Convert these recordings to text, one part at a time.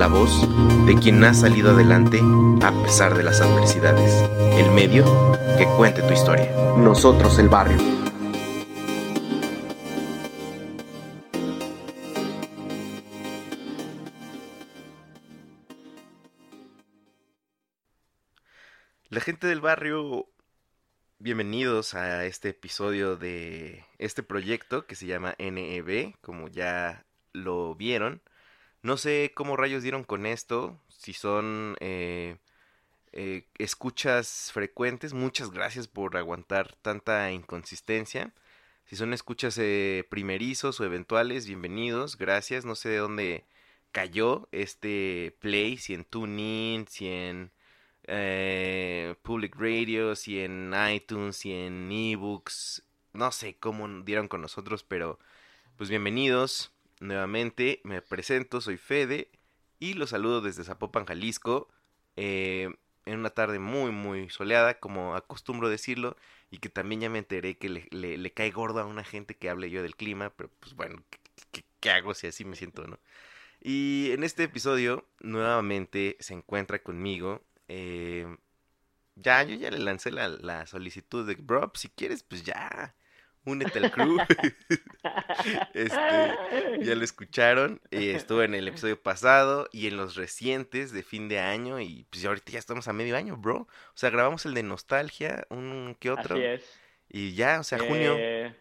la voz de quien ha salido adelante a pesar de las adversidades, el medio que cuente tu historia. Nosotros el barrio. La gente del barrio, bienvenidos a este episodio de este proyecto que se llama NEB, como ya lo vieron. No sé cómo rayos dieron con esto, si son eh, eh, escuchas frecuentes, muchas gracias por aguantar tanta inconsistencia. Si son escuchas eh, primerizos o eventuales, bienvenidos, gracias. No sé de dónde cayó este play, si en TuneIn, si en eh, Public Radio, si en iTunes, si en eBooks, no sé cómo dieron con nosotros, pero pues bienvenidos nuevamente. Me presento, soy Fede y los saludo desde Zapopan, Jalisco, eh, en una tarde muy, muy soleada, como acostumbro decirlo, y que también ya me enteré que le, le- cae gordo a una gente que hable yo del clima, pero pues bueno, ¿qué, hago si así me siento, no? Y en este episodio, nuevamente se encuentra conmigo. eh, ya, yo ya le lancé la, la solicitud de, bro, si quieres, pues ya, únete al crew. Este, ya lo escucharon, eh, estuvo en el episodio pasado y en los recientes de fin de año y pues ahorita ya estamos a medio año, bro. O sea, grabamos el de nostalgia, un que otro Así es. y ya, o sea, junio, Eh,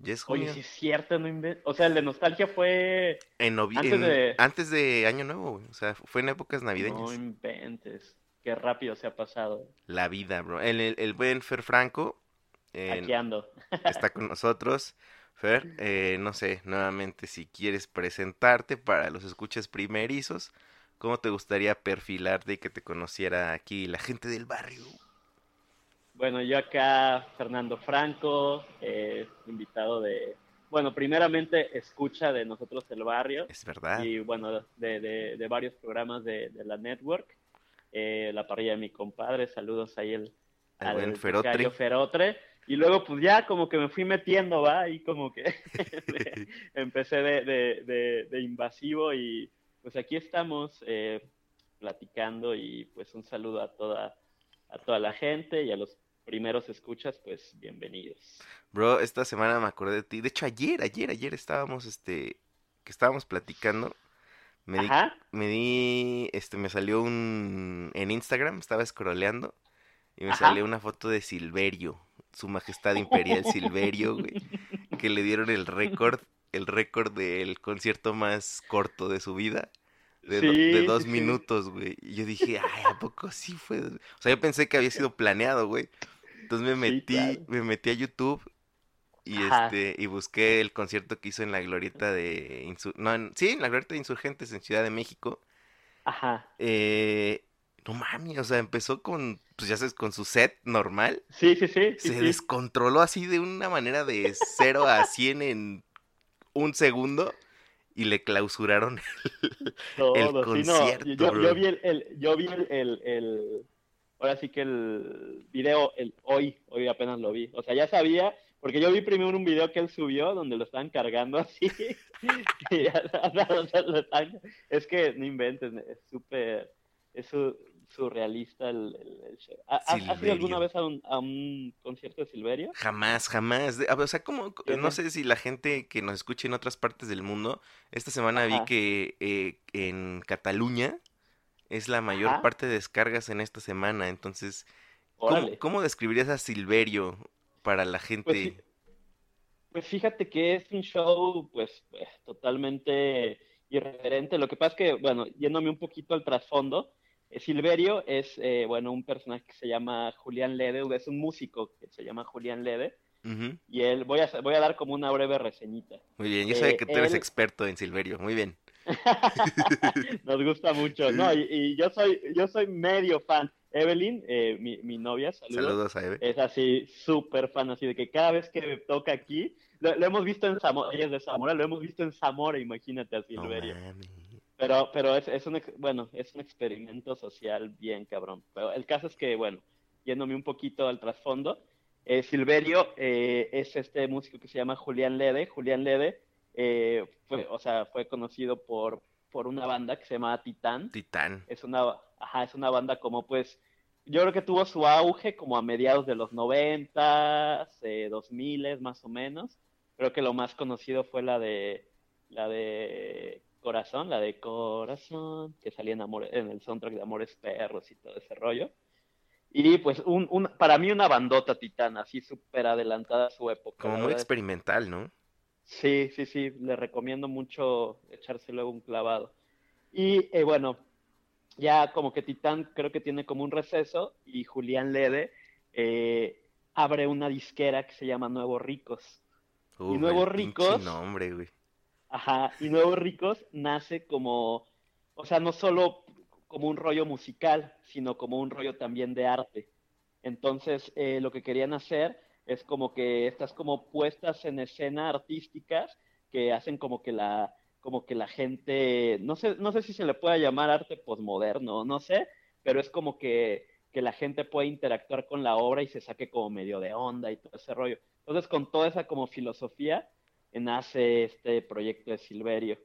ya es Oye, junio. sí es cierto, no inven- O sea, el de nostalgia fue. En antes en- de- antes de año nuevo, güey, o sea, fue en épocas No navideñas. inventes. Qué rápido se ha pasado. La vida, bro. El, el, el buen Fer Franco Aquí ando. está con nosotros. Fer, eh, no sé, nuevamente, si quieres presentarte para los escuchas primerizos, ¿cómo te gustaría perfilarte y que te conociera aquí la gente del barrio? Bueno, yo acá, Fernando Franco, eh, invitado de. Bueno, primeramente, escucha de nosotros el barrio. Es verdad. Y bueno, de, de- de varios programas de, de la network. Eh, la parrilla de mi compadre, saludos ahí el, Al buen al Ferotre. Y luego, pues ya como que me fui metiendo, ¿va? Y como que empecé de, de- de- de invasivo y pues aquí estamos eh, platicando y pues un saludo a toda, a toda la gente y a los primeros escuchas, pues bienvenidos. Bro, esta semana me acordé de ti. De hecho, ayer, ayer, ayer estábamos, este, que estábamos platicando. Me di, Ajá. me di, este, me salió un, en Instagram, estaba scrolleando y me Ajá. salió una foto de Silverio, su majestad imperial Silverio, güey, que le dieron el récord, el récord del concierto más corto de su vida. De, do- de Sí, dos sí, minutos, güey. Y yo dije, ay, ¿a poco sí fue? O sea, yo pensé que había sido planeado, güey. Entonces me Sí, metí, claro. me metí a YouTube y Ajá. este, y busqué el concierto que hizo en la glorieta de Insur- no, en- sí, en la glorieta de Insurgentes en Ciudad de México. Ajá. Eh, no mames, o sea, empezó con, pues ya sabes, con su set normal. Sí, sí, sí. Se sí. descontroló así de una manera de 0 a 100 en un segundo y le clausuraron Todo, sí, no, concierto, yo, vi el, el- yo vi el, el, el- ahora sí que el video el, hoy, hoy apenas lo vi. O sea, ya sabía, porque yo vi primero un video que él subió donde lo estaban cargando así. y ya, o sea, lo están- es que no inventes, es súper, es surrealista el, el- el show. ¿Ha- ¿Has, ido alguna vez a un, a un concierto de Silverio? Jamás, jamás. O sea, como, no sé si la gente que nos escuche en otras partes del mundo, esta semana vi que eh, en Cataluña es la mayor Ajá. parte de descargas en esta semana. Entonces, ¿cómo, cómo describirías a Silverio para la gente? Pues sí. Pues fíjate que es un show, pues, pues, totalmente irreverente. Lo que pasa es que, bueno, yéndome un poquito al trasfondo, eh, Silverio es, eh, bueno, un personaje que se llama Julián Lede, es un músico que se llama Julián Lede, y él, voy a, voy a dar como una breve reseñita. Muy bien, yo sé que tú eres experto en Silverio, muy bien. Nos gusta mucho, ¿no? Y, y yo soy, yo soy medio fan. Evelyn, eh, mi, mi novia, saludos. Saludos a Eve. Es así, súper fan, así de que cada vez que toca aquí, lo, lo hemos visto en Zamora, ella es de Zamora, lo hemos visto en Zamora, imagínate a Silverio. mames. Pero, pero es, es un, bueno, es un experimento social bien cabrón. Pero el caso es que, bueno, yéndome un poquito al trasfondo, eh, Silverio eh, es este músico que se llama Julián Lede. Julián Lede eh, fue, o sea, fue conocido por, por una banda que se llama Titán. Titán. Es una, ajá, es una banda como pues, yo creo que tuvo su auge como a mediados de los 90, eh, 2000 más o menos. Creo que lo más conocido fue la de la de Corazón, la de Corazón, que salía en, Amor- en el soundtrack de Amores Perros y todo ese rollo. Y pues un, un- para mí una bandota titana, así súper adelantada a su época. Como muy experimental, ¿no? Sí, sí, sí, le recomiendo mucho echarse luego un clavado. Y eh, bueno, ya como que Titán creo que tiene como un receso y Julián Lede eh, abre una disquera que se llama Nuevos Ricos. Uf, Nuevos Ricos. nombre, güey. Ajá, y Nuevos Ricos nace como, o sea, no solo como un rollo musical, sino como un rollo también de arte. Entonces, eh, lo que querían hacer es como que estas como puestas en escena artísticas que hacen como que la, como que la gente, no sé, no sé si se le puede llamar arte posmoderno, no sé, pero es como que, que la gente puede interactuar con la obra y se saque como medio de onda y todo ese rollo. Entonces, con toda esa como filosofía, nace este proyecto de Silverio.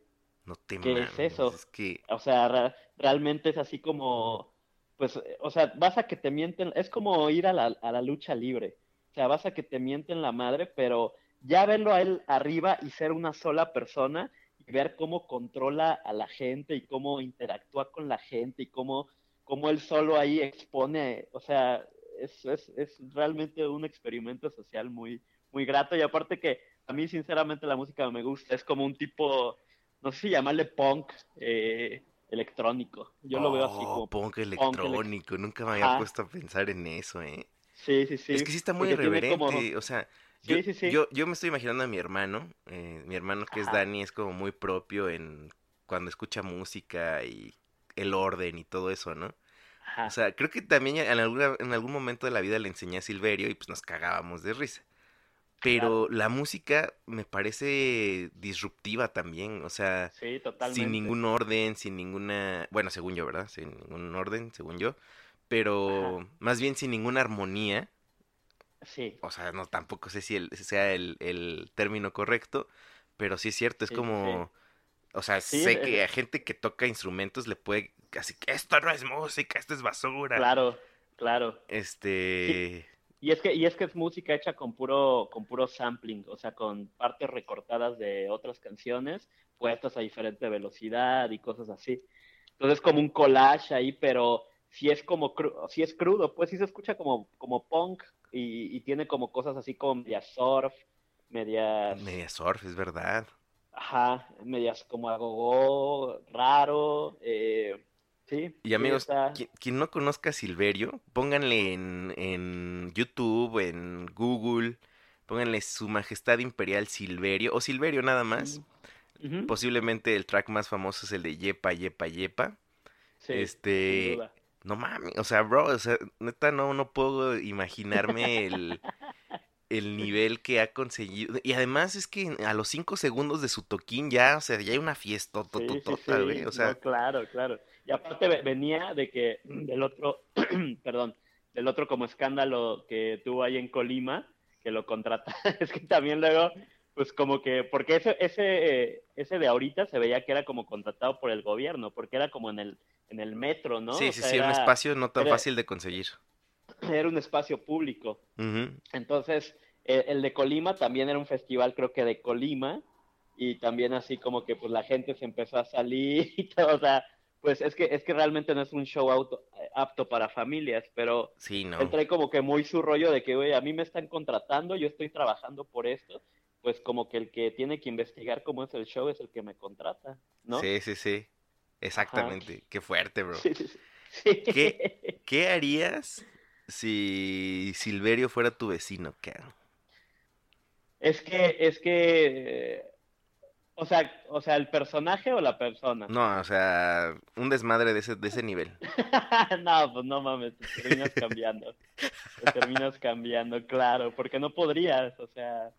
No te ¿Qué es eso? Es que O sea, realmente es así como, pues, o sea, vas a que te mienten, es como ir a la, a la lucha libre. O sea, vas a que te mienten la madre, pero ya verlo a él arriba y ser una sola persona y ver cómo controla a la gente y cómo interactúa con la gente y cómo, cómo él solo ahí expone, o sea, es, es, es realmente un experimento social muy, muy grato y aparte que a mí sinceramente la música me gusta, es como un tipo, no sé si llamarle punk eh, electrónico, yo lo veo así Oh, como... punk elec- electrónico. Nunca me había puesto a pensar en eso, ¿eh? Sí, sí, sí. es que sí está muy porque irreverente. como- O sea, yo, sí, sí. yo, yo me estoy imaginando a mi hermano. eh, mi hermano que es. Dani es como muy propio en cuando escucha música y el orden y todo eso, ¿no? Ajá. O sea, creo que también en, alguna, en algún momento de la vida le enseñé a Silverio y pues nos cagábamos de risa. Pero la música me parece disruptiva también, o sea, sí, sin ningún orden, sin ninguna, bueno, según yo, ¿verdad? Sin ningún orden, según yo, pero Ajá. más bien sin ninguna armonía, Sí, o sea, no tampoco sé si el, sea el, el término correcto, pero sí es cierto, es Sí, sí, como, o sea, sé el- que a gente que toca instrumentos le puede, así que esto no es música, esto es basura. claro, claro. Este, Y es que, y es que es música hecha con puro, con puro sampling, o sea, con partes recortadas de otras canciones, puestas a diferente velocidad y cosas así. Entonces como un collage ahí, pero si es como si es crudo, pues sí se escucha como, como punk y, y tiene como cosas así como medias surf, medias, media surf, es verdad. ajá, medias como agogó, raro, eh, sí. Y amigos, quien, quien no conozca a Silverio, pónganle en, en YouTube, en Google, pónganle Su Majestad Imperial Silverio, o Silverio nada más. Posiblemente el track más famoso es el de Yepa, Yepa, Yepa. sí, este, no mames, o sea, bro, o sea, neta no, no puedo imaginarme el, el nivel que ha conseguido. Y además es que a los cinco segundos de su toquín ya, o sea, ya hay una fiesta sí, sí, güey. O no, sea, claro, claro. Y aparte ve- venía de que del otro, perdón, del otro como escándalo que tuvo ahí en Colima, que lo contrata, es que también luego, pues como que, porque ese, ese, ese de ahorita se veía que era como contratado por el gobierno, porque era como en el, en el metro, ¿no? sí, O sí, sea, sí, un espacio no tan era- fácil de conseguir. Era un espacio público. Entonces, eh, el de Colima también era un festival, creo que de Colima, y también así como que pues la gente se empezó a salir y todo, o sea, pues es que, es que realmente no es un show auto- eh, apto para familias, pero Sí, no. él trae como que muy su rollo de que, oye, a mí me están contratando, yo estoy trabajando por esto, pues como que el que tiene que investigar cómo es el show es el que me contrata, ¿no? Sí, sí, sí. Exactamente. Qué fuerte, bro. Sí, sí. ¿Qué, ¿Qué harías si Silverio fuera tu vecino, cabrón? Es que, es que, o sea, o sea, el personaje o la persona. No, o sea, un desmadre de ese, de ese nivel. No, pues no mames, te terminas cambiando. Te terminas cambiando, claro, porque no podrías, o sea,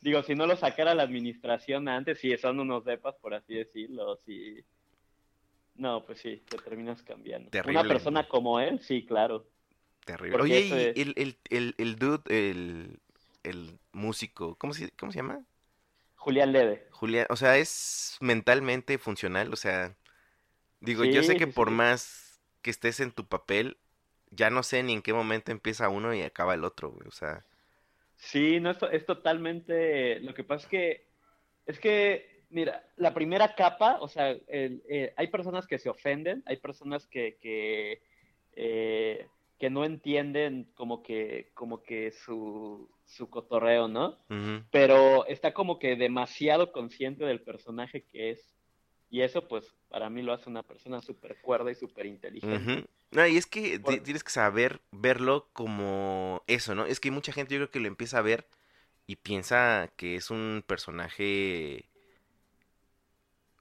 digo, si no lo sacara la administración antes, si son unos depas, por así decirlo, si... No, pues sí, te terminas cambiando. Terrible. Una persona como él, sí, claro. Terrible. Porque Oye, y es- el, el, el, el dude, el, el músico, ¿cómo se, ¿cómo se llama? Julián Lede. Julián, o sea, es mentalmente funcional, o sea, digo, yo sé que por sí. más que estés en tu papel, ya no sé ni en qué momento empieza uno y acaba el otro, güey, o sea, Sí, no, es, es totalmente. Lo que pasa es que, es que, mira, la primera capa, o sea, el- eh, hay personas que se ofenden, hay personas que, que, eh, que no entienden como que, como que su, su cotorreo, ¿no? Pero está como que demasiado consciente del personaje que es. Y eso, pues, para mí lo hace una persona súper cuerda y súper inteligente. No, y es que Por- tienes que saber verlo como eso, ¿no? Es que mucha gente yo creo que lo empieza a ver y piensa que es un personaje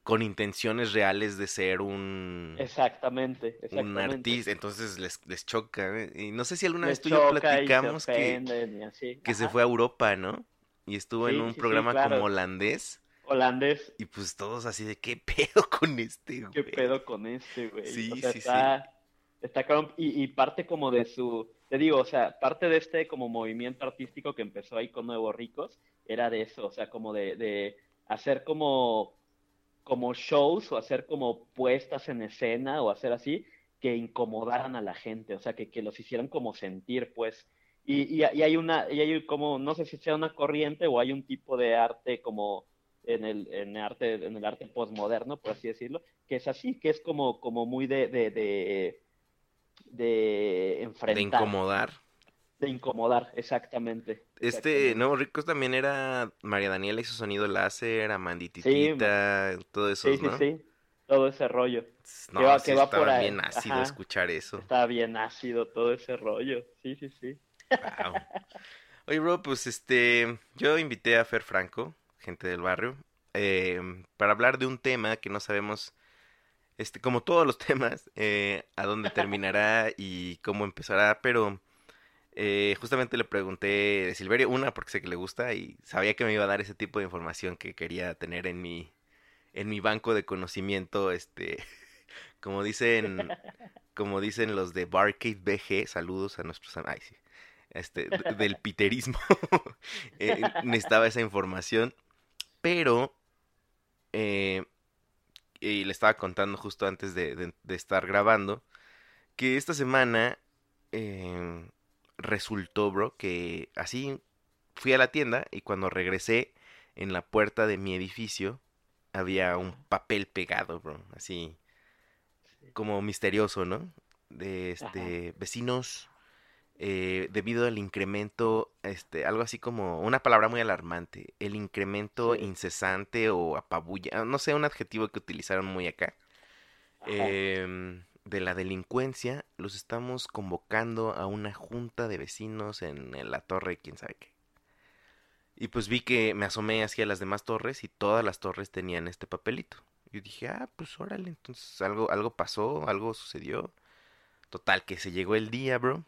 con intenciones reales de ser un... Exactamente, un artista, entonces les, les choca. ¿eh? Y no sé si alguna Les vez tú y yo choca y se platicamos que, y que se fue a Europa, ¿no? Y estuvo en Sí, un sí, sí, programa claro. como holandés. Holandés, Y pues todos así de qué pedo con este, ¿qué güey?" pedo con este, güey? Sí, o sea, sí, está, está cabrón. Y, y parte como de su, te digo, o sea, parte de este como movimiento artístico que empezó ahí con Nuevos Ricos, era de eso, o sea, como de, de hacer como, como shows o hacer como puestas en escena o hacer así que incomodaran a la gente, o sea, que, que los hicieran como sentir, pues. Y, y, y hay una, y hay como, no sé si sea una corriente o hay un tipo de arte como en el, en el arte, en el arte postmoderno, por así decirlo, que es así, que es como, como muy de, de, de, de enfrentar, De incomodar. De incomodar, exactamente. Este exactamente. Nuevo Ricos también era María Daniela y su sonido láser, Sí, Amandititita, todo eso, Sí, sí, ¿no? sí, todo ese rollo. No, que va- sí que va por estaba ahí, bien ácido ajá. escuchar eso. Está bien ácido todo ese rollo. Sí, sí, sí. Wow. Oye, bro, pues este, yo invité a Fer Franco, gente del barrio, eh, para hablar de un tema que no sabemos, este, como todos los temas, eh, a dónde terminará y cómo empezará, pero eh, justamente le pregunté de Silverio, una, porque sé que le gusta y sabía que me iba a dar ese tipo de información que quería tener en mi, en mi banco de conocimiento, este, como dicen, como dicen los de Barcade BG, saludos a nuestros, ay, sí, este, del piterismo, eh, necesitaba esa información, pero, eh, y le estaba contando justo antes de, de- estar grabando, que esta semana eh, resultó, bro, que así fui a la tienda y cuando regresé en la puerta de mi edificio había un papel pegado, bro, así como misterioso, ¿no? De este vecinos eh, debido al incremento, este, algo así como una palabra muy alarmante, el incremento Sí. incesante o apabulla, no sé, un adjetivo que utilizaron muy acá, Ajá. De la delincuencia, los estamos convocando a una junta de vecinos en, la torre, quién sabe qué. Y pues vi que me asomé hacia las demás torres y todas las torres tenían este papelito. Yo dije, ah, pues órale, entonces algo, algo pasó, algo sucedió. Total, que se llegó el día, bro.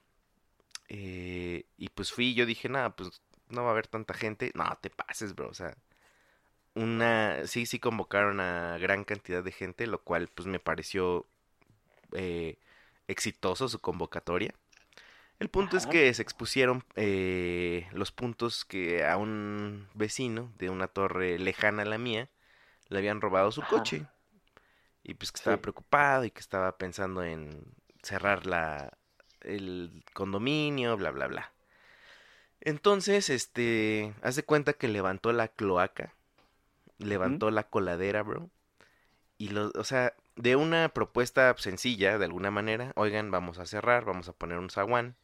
Eh, y pues fui, yo dije, nada, pues no va a haber tanta gente. No, te pases, bro. O sea, una, sí, sí convocaron a gran cantidad de gente, lo cual pues me pareció eh, exitoso su convocatoria. El punto es que se expusieron eh, los puntos que a un vecino de una torre lejana a la mía le habían robado su Ajá. coche. Y pues que estaba Sí. preocupado y que estaba pensando en cerrar la, el condominio, bla, bla, bla. Entonces, este, haz de cuenta que levantó la cloaca, levantó la coladera, bro. Y lo, o sea, de una propuesta sencilla, de alguna manera, oigan, vamos a cerrar, vamos a poner un zaguán.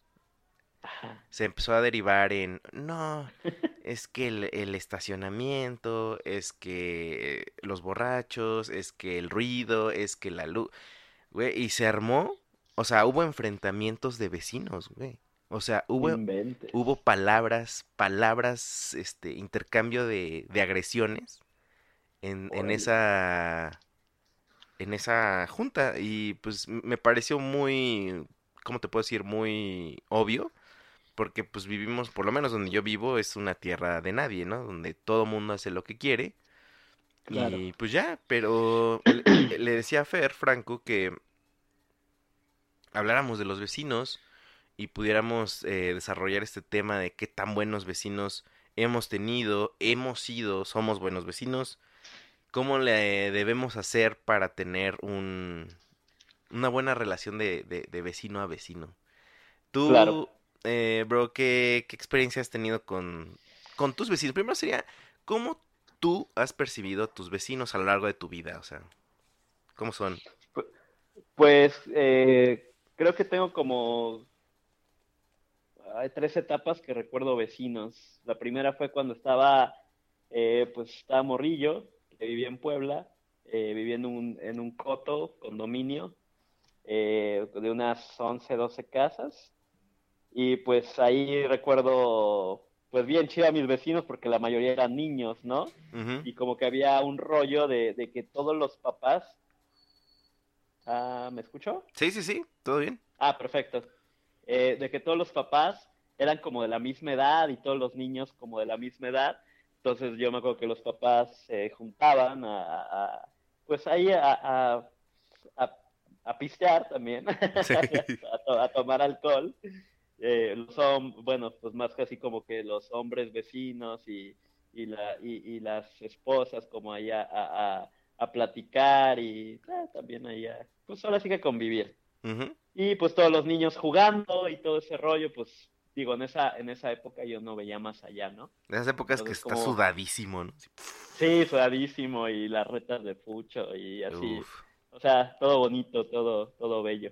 Ajá. se empezó a derivar en, no, es que el, el estacionamiento, es que los borrachos, es que el ruido, es que la luz, güey, y se armó, o sea, hubo enfrentamientos de vecinos, güey. O sea, hubo, Inventes. hubo palabras, palabras, este, intercambio de, de agresiones en, en esa, en esa junta y pues me pareció muy, ¿cómo te puedo decir? Muy obvio, porque pues vivimos, por lo menos donde yo vivo, es una tierra de nadie, ¿no? Donde todo mundo hace lo que quiere Claro. y pues ya, pero le, le decía a Fer, Franco, que habláramos de los vecinos y pudiéramos eh, desarrollar este tema de qué tan buenos vecinos hemos tenido, hemos sido, somos buenos vecinos, cómo le debemos hacer para tener un, una buena relación de, de- de vecino a vecino. Tú, Claro. eh, bro, ¿qué, qué experiencia has tenido con, con tus vecinos? Primero sería, ¿cómo tú has percibido a tus vecinos a lo largo de tu vida? O sea, ¿cómo son? Pues eh, creo que tengo como hay tres etapas que recuerdo vecinos. La primera fue cuando estaba, eh, pues estaba morrillo, que vivía en Puebla, eh, vivía en un, en un coto, condominio, eh, de unas 11, 12 casas. Y pues ahí recuerdo, pues bien chido a mis vecinos porque la mayoría eran niños, ¿no? Y como que había un rollo de, de que todos los papás... Ah, ¿me escuchó? Sí, sí, sí, todo bien. Ah, perfecto. Eh, de que todos los papás eran como de la misma edad y todos los niños como de la misma edad. Entonces yo me acuerdo que los papás se juntaban a, a- pues ahí a, a, a- a pistear también, Sí. a, to- a tomar alcohol. Eh, los bueno, pues más casi como que los hombres vecinos y, y, la, y, y las esposas como allá a, a, a platicar y eh, también allá, pues ahora sí que convivir. Y pues todos los niños jugando y todo ese rollo, pues digo, en esa, en esa época yo no veía más allá, ¿no? De esas épocas que está como- sudadísimo, ¿no? Sí, sudadísimo y las retas de fucho y así. uf. O sea, todo bonito, todo, todo bello.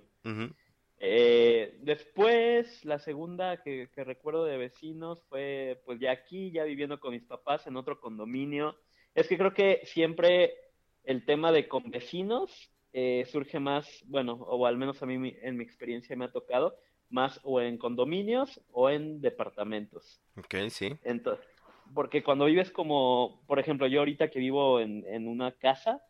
Eh, después, la segunda que, que recuerdo de vecinos fue pues ya aquí, ya viviendo con mis papás en otro condominio. Es que creo que siempre el tema de con vecinos eh, surge más, bueno, o al menos a mí en mi experiencia me ha tocado, más o en condominios o en departamentos. Ok, sí. Entonces, porque cuando vives como, por ejemplo, yo ahorita que vivo en, en una casa,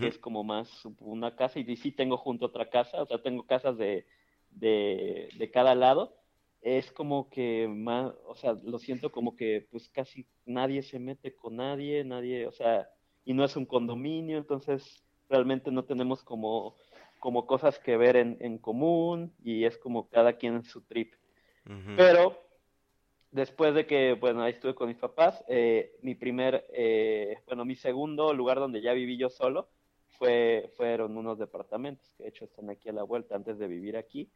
que es como más una casa, y sí tengo junto otra casa, o sea, tengo casas de, de, de cada lado, es como que más, o sea, lo siento como que pues casi nadie se mete con nadie, nadie, o sea, y no es un condominio, entonces realmente no tenemos como, como cosas que ver en, en común, y es como cada quien en su trip. Pero después de que, bueno, ahí estuve con mis papás, eh, mi primer, eh, bueno, mi segundo lugar donde ya viví yo solo fue, fueron unos departamentos, que de hecho están aquí a la vuelta antes de vivir aquí.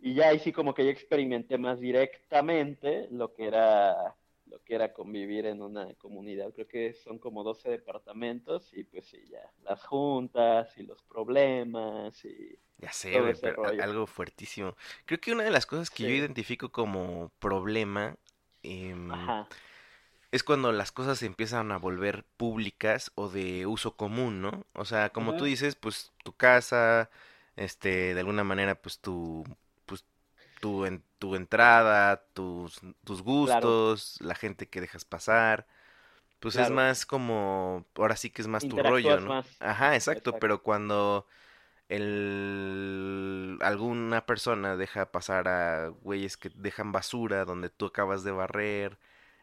Y ya ahí sí como que yo experimenté más directamente lo que era lo que era convivir en una comunidad. Creo que son como 12 departamentos y pues sí, ya las juntas y los problemas y Ya sé, todo güey, ese pero rollo. algo fuertísimo. Creo que una de las cosas que yo identifico como problema em, es cuando las cosas se empiezan a volver públicas o de uso común, ¿no? O sea, como tú dices, pues tu casa, este, de alguna manera, pues tu, tu, en- tu entrada, tus, tus gustos, la gente que dejas pasar, pues es más como, ahora sí que es más tu rollo, ¿no? más. Ajá, exacto, Exacto. pero cuando el, alguna persona deja pasar a güeyes que dejan basura donde tú acabas de barrer,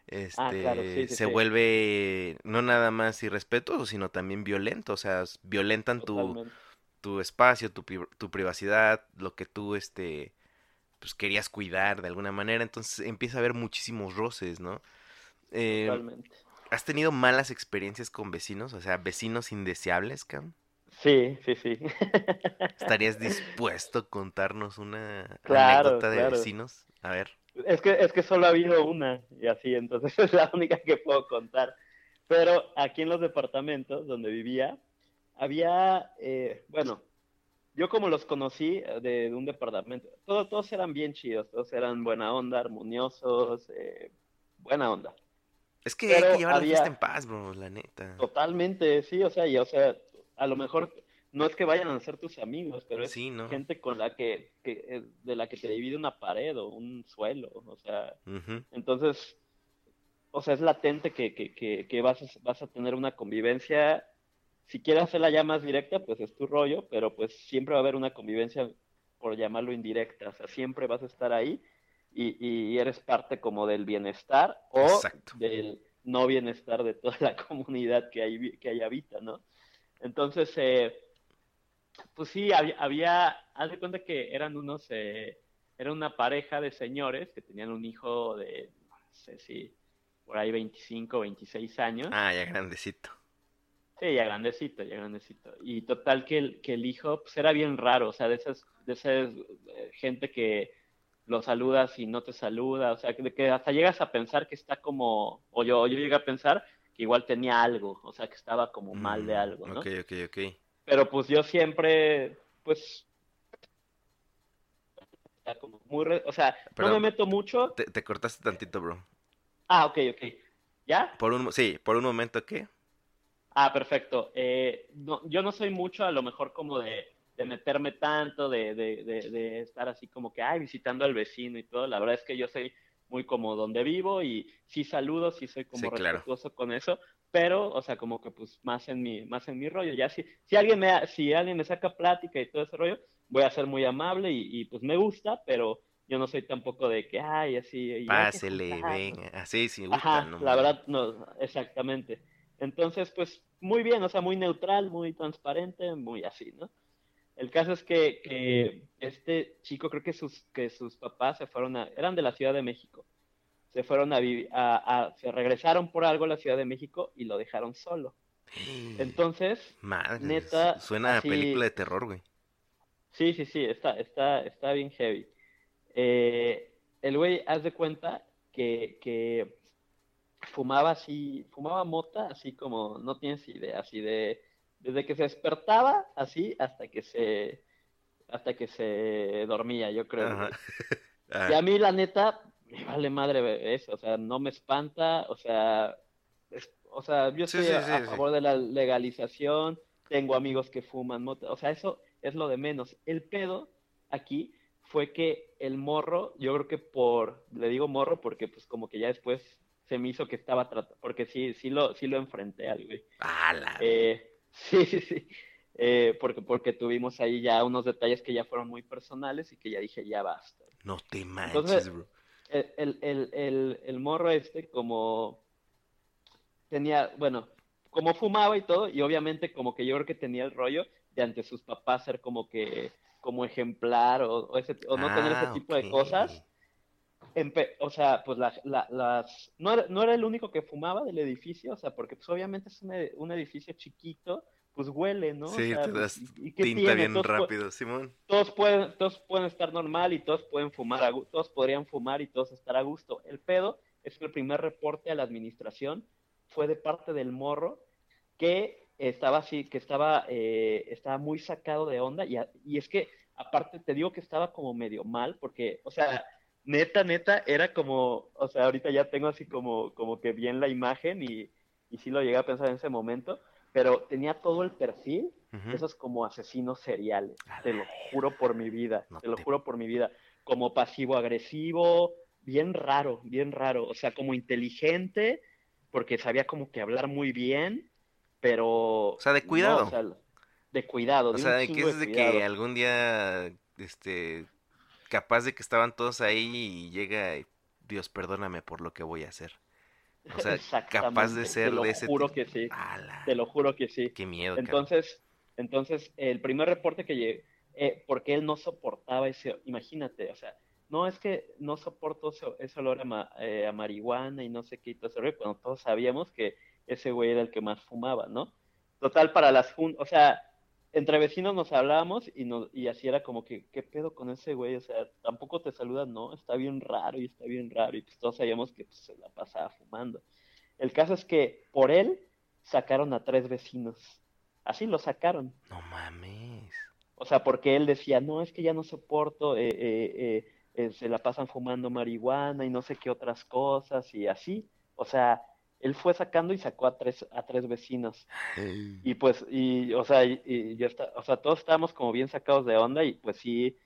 este, Ah, claro, sí, sí, se sí. vuelve no nada más irrespetuoso, sino también violento, o sea, violentan tu, Totalmente. tu espacio, tu, tu privacidad, lo que tú, este, pues querías cuidar de alguna manera, entonces empieza a haber muchísimos roces, ¿no? Eh, Totalmente. ¿has tenido malas experiencias con vecinos? O sea, vecinos indeseables, Cam? Sí, sí, sí. ¿Estarías dispuesto a contarnos una Claro, anécdota de claro. vecinos? A ver. Es que, es que solo ha habido una y así, entonces es la única que puedo contar. Pero aquí en los departamentos donde vivía, había, eh, bueno, yo como los conocí eh, de, de un departamento, todos, todos eran bien chidos, todos eran buena onda, armoniosos, eh, buena onda. Es que hay Pero que llevar la fiesta en paz, bro, la neta. Totalmente, sí, o sea, y, o sea, a lo mejor no es que vayan a ser tus amigos, pero es Sí, ¿no? gente con la que, que, eh, de la que te divide una pared o un suelo, o sea, entonces, o sea, es latente que, que, que, que vas, a, vas a tener una convivencia, si quieres hacerla ya más directa, pues es tu rollo, pero pues siempre va a haber una convivencia, por llamarlo indirecta, o sea, siempre vas a estar ahí y, y eres parte como del bienestar o Exacto. del no bienestar de toda la comunidad que ahí, que ahí habita, ¿no? Entonces, eh, pues sí, había, había, haz de cuenta que eran unos, eh, era una pareja de señores que tenían un hijo de, no sé si por ahí 25, 26 años. Ah, ya grandecito. Sí, ya grandecito, ya grandecito. Y total que el, que el hijo, pues era bien raro, o sea, de esas, de esas eh, gente que lo saludas y no te saluda, o sea, que, hasta llegas a pensar que está como, o yo, yo llegué a pensar que igual tenía algo, o sea, que estaba como mal de Mm, algo, ¿no? Ok, ok, ok. Pero pues yo siempre, pues, como muy, re- o sea, no me meto mucho. Te, te cortaste tantito, bro. Ah, ok, ok. ¿Ya? Por un, sí, por un momento, ¿qué? Ah, perfecto. Eh, no, yo no soy mucho a lo mejor como de, de meterme tanto, de, de, de, de estar así como que, ay, visitando al vecino y todo. La verdad es que yo soy muy como donde vivo y sí saludo, sí soy como Sí, claro. respetuoso con eso, pero, o sea, como que pues más en mi, más en mi rollo. Ya si, si alguien me, si alguien me saca plática y todo ese rollo, voy a ser muy amable y, y, pues me gusta, pero yo no soy tampoco de que, ay, así. y Pásele, juntarnos". venga. Así, sí, gusta, Ajá, no la verdad, no, exactamente. Entonces, pues, muy bien, o sea, muy neutral, muy transparente, muy así, ¿no? El caso es que, que este chico, creo que sus, que sus papás se fueron a, eran de la Ciudad de México, se fueron a vivir, a, a- se regresaron por algo a la Ciudad de México y lo dejaron solo. Entonces, Madre, neta, suena así- a película de terror, güey. Sí, sí, sí, está, está, está bien heavy. Eh, el güey, haz de cuenta que, que fumaba así, fumaba mota, así como, no tienes idea, así de, desde que se despertaba, así, hasta que se, hasta que se dormía, yo creo. Ajá. Ah, Y a mí, la neta, me vale madre eso, o sea, no me espanta, o sea, es- o sea, yo estoy sí, a, sí, a sí. favor de la legalización, tengo amigos que fuman mota, o sea, eso es lo de menos. El pedo aquí fue que el morro, yo creo que por, le digo morro porque pues como que ya después se me hizo que estaba tratando, porque sí, sí lo, sí lo enfrenté al güey. ah, la- Eh, sí, sí, sí. Eh, porque, porque tuvimos ahí ya unos detalles que ya fueron muy personales y que ya dije, ya basta. No te manches, entonces- bro. El, el, el, el, morro este, como tenía, bueno, como fumaba y todo, y obviamente como que yo creo que tenía el rollo de ante sus papás ser como que, como ejemplar o, o, ese, o no tener ese Ah, tipo de cosas. O sea, pues la- la- las... No era, no era el único que fumaba del edificio, o sea, porque pues obviamente es un, ed- un edificio chiquito, pues huele, ¿no? O Sí, sea, te das ¿y- tinta tiene? bien Todos rápido, Simón. todos pueden, todos pueden estar normal y todos pueden fumar, a todos podrían fumar y todos estar a gusto. El pedo es que el primer reporte a la administración fue de parte del morro que estaba así, que estaba, eh, estaba muy sacado de onda y, a- y es que aparte te digo que estaba como medio mal porque, o sea, neta, neta, era como, o sea, ahorita ya tengo así como, como que bien la imagen y, y sí lo llegué a pensar en ese momento, pero tenía todo el perfil esos como asesinos seriales, A te lo juro por mi vida, No te lo juro por mi vida, como pasivo-agresivo, bien raro, bien raro, o sea, como inteligente, porque sabía como que hablar muy bien, pero... O sea, de no, cuidado. o sea, de cuidado, O de sea, de que es de cuidado. que algún día, este, capaz de que estaban todos ahí y llega y, Dios, perdóname por lo que voy a hacer. O sea, capaz de ser te lo de ese juro que sí, te lo juro que sí. Qué miedo, cabrón. Entonces, entonces el primer reporte que llegué, eh, porque él no soportaba ese, imagínate, o sea, no es que no soporto ese, ese olor a, ma- eh, a marihuana y no sé qué, y todo rollo, cuando todos sabíamos que ese güey era el que más fumaba, ¿no? Total, para las juntas, o sea, entre vecinos nos hablábamos y, nos, y así era como que, ¿qué pedo con ese güey? O sea, tampoco te saludan, ¿no? Está bien raro y está bien raro, y pues todos sabíamos que pues, se la pasaba fumando. El caso es que por él sacaron a tres vecinos. Así lo sacaron. No mames. O sea, porque él decía, no, es que ya no soporto, eh, eh, eh, eh, se la pasan fumando marihuana y no sé qué otras cosas y así. O sea, él fue sacando y sacó a tres, a tres vecinos. Y pues, y, o sea, y, y yo está, o sea, todos estábamos como bien sacados de onda y pues sí,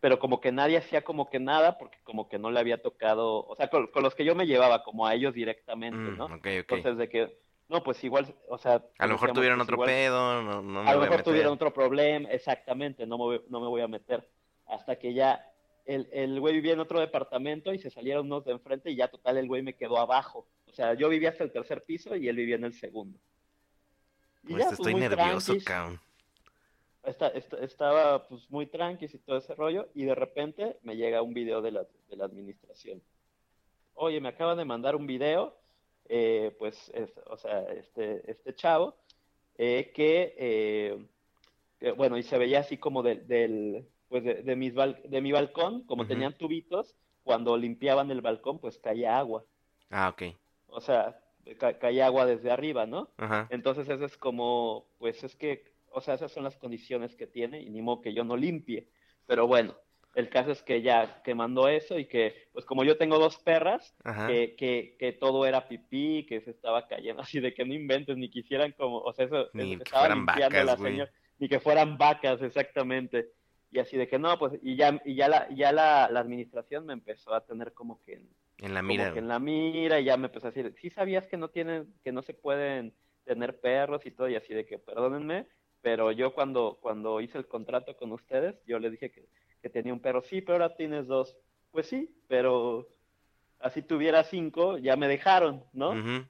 pero como que nadie hacía como que nada porque como que no le había tocado, o sea, con, con los que yo me llevaba como a ellos directamente, Mm, ¿no? ok, ok. Entonces de que, no, pues igual, o sea, A lo mejor tuvieron pues otro igual- pedo, no, no me a lo voy a mejor meter. tuvieron otro problema, exactamente, no me voy, no me voy a meter. Hasta que ya el, el güey vivía en otro departamento y se salieron unos de enfrente y ya total el güey me quedó abajo. O sea, yo vivía hasta el tercer piso y él vivía en el segundo. Y Pues ya, estoy muy nervioso, cabrón. Esta- esta- estaba pues muy tranqui y todo ese rollo y de repente me llega un video de la, de la administración. Oye, me acaban de mandar un video, eh, pues, es- o sea, este, este chavo, eh, que, eh, que, bueno, y se veía así como del, del pues de, de mis bal- de mi balcón, como tenían tubitos, cuando limpiaban el balcón, pues caía agua. Ah, ok. O sea, ca- caía agua desde arriba, ¿no? Ajá. Entonces eso es como, pues es que, o sea, esas son las condiciones que tiene y ni modo que yo no limpie. Pero bueno, el caso es que ya que mandó eso y que, pues como yo tengo dos perras, que, que, que todo era pipí, que se estaba cayendo, así de que no inventes, ni quisieran como, o sea, eso Ni que estaba fueran limpiando vacas, la señora, ni que fueran vacas, exactamente. Y así de que no, pues, y ya, y ya la, ya la, la administración me empezó a tener como que en, En la como mira. que en la mira y ya me empezó a decir, sí sabías que no tienen, que no se pueden tener perros y todo, y así de que perdónenme, pero yo cuando, cuando hice el contrato con ustedes, yo les dije que, que tenía un perro, sí, pero ahora tienes dos. Pues sí, pero así tuviera cinco, ya me dejaron, ¿no? Ujú.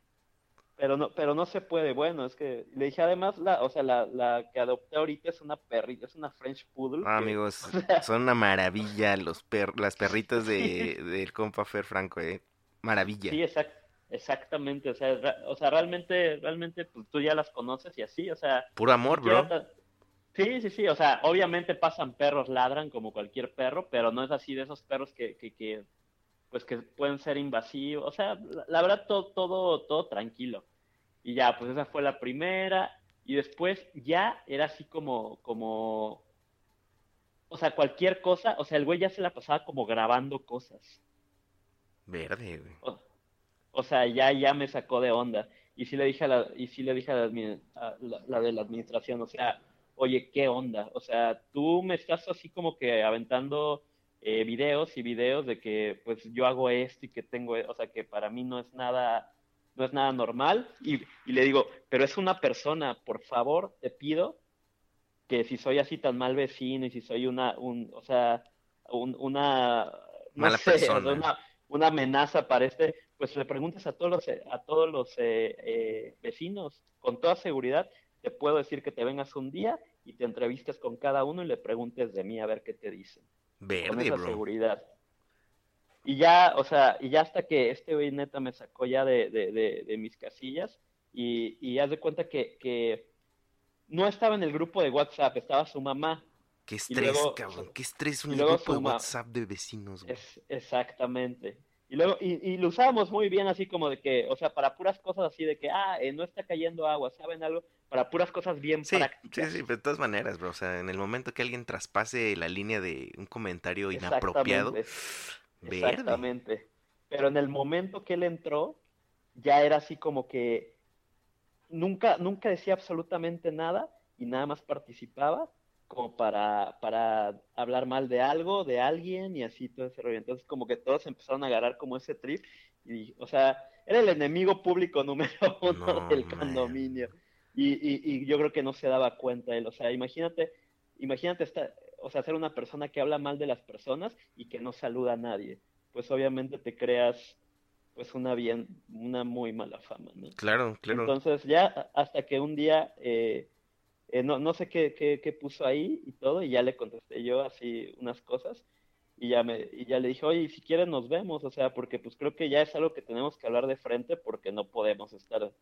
Pero no, pero no se puede, bueno, es que le dije además, la, o sea, la, la que adopté ahorita es una perrita, es una French Poodle. Ah, que- amigos, o sea, son una maravilla los per las perritas de del compa Fer Franco, eh. Maravilla. Sí, exact- exactamente, o sea, ra- o sea, realmente, realmente, pues tú ya las conoces y así, o sea, Puro amor, bro. Sí, sí, sí, o sea, obviamente pasan perros, ladran como cualquier perro, pero no es así de esos perros que, que, que pues que pueden ser invasivos, o sea, la, la verdad todo, todo, todo tranquilo. Y ya, pues esa fue la primera, y después ya era así como, como, o sea, cualquier cosa, o sea, el güey ya se la pasaba como grabando cosas. Verde, güey. O, o sea, ya, ya me sacó de onda. Y sí le dije a la, y sí le dije a la, admi- a la- la de la administración, o sea, oye, ¿qué onda? O sea, tú me estás así como que aventando eh, videos y videos de que pues yo hago esto y que tengo, o sea, que para mí no es nada, no es nada normal. Y, y le digo, pero es una persona, por favor, te pido que si soy así tan mal vecino y si soy una, un, o sea, un- una, no Mala sé, persona. una, una amenaza para este, pues le preguntas a todos los, a todos los eh, eh, vecinos, con toda seguridad, te puedo decir que te vengas un día y te entrevistes con cada uno y le preguntes de mí a ver qué te dicen, con Verde, esa bro. seguridad. Y ya, o sea, y ya hasta que este güey neta me sacó ya de, de, de, de mis casillas y, y haz de cuenta que, que no estaba en el grupo de WhatsApp, estaba su mamá. Qué estrés, luego- cabrón. Qué estrés un grupo de WhatsApp de vecinos, güey. Es, exactamente. Y luego, y, y lo usábamos muy bien así como de que, o sea, para puras cosas así de que, ah, eh, no está cayendo agua, ¿saben algo? Para puras cosas bien Sí, sí, prácticas. sí, pero de todas maneras, bro. O sea, en el momento que alguien traspase la línea de un comentario inapropiado, Exactamente. verde. Pero en el momento que él entró, ya era así como que nunca, nunca decía absolutamente nada y nada más participaba como para, para hablar mal de algo, de alguien y así todo ese rollo. Entonces como que todos empezaron a agarrar como ese trip y, o sea, era el enemigo público número uno No, del man. condominio. Y, y, y yo creo que no se daba cuenta él. O sea, imagínate, imagínate esta, o sea, ser una persona que habla mal de las personas y que no saluda a nadie. Pues obviamente te creas pues una bien, una muy mala fama, ¿no? Claro, claro. Entonces ya hasta que un día, eh, eh, no, no sé qué, qué, qué puso ahí y todo, y ya le contesté yo así unas cosas, y ya, me, y ya le dije, oye, si quieres nos vemos, o sea, porque pues creo que ya es algo que tenemos que hablar de frente porque no podemos estar,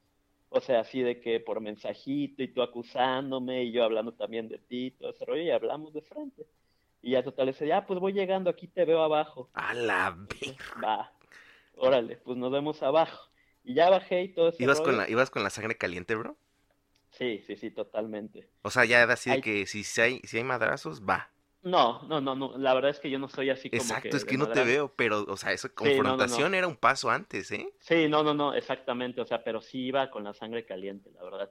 o sea, así de que por mensajito y tú acusándome y yo hablando también de ti, todo ese rollo, y hablamos de frente. Y ya total, ese, ya, pues voy llegando, aquí te veo abajo. A la ver- Va, órale, pues nos vemos abajo. Y ya bajé y todo ese ¿Ibas con la, ¿Ibas con la sangre caliente, bro? Sí, sí, sí, totalmente. O sea, ya así de que si, si hay, si hay madrazos, va. No, no, no, no, la verdad es que yo no soy así como Exacto, que es que no te veo, pero, o sea, esa no, no, no. confrontación era un paso antes, ¿eh? Sí, no, no, no, exactamente, o sea, pero sí iba con la sangre caliente, la verdad.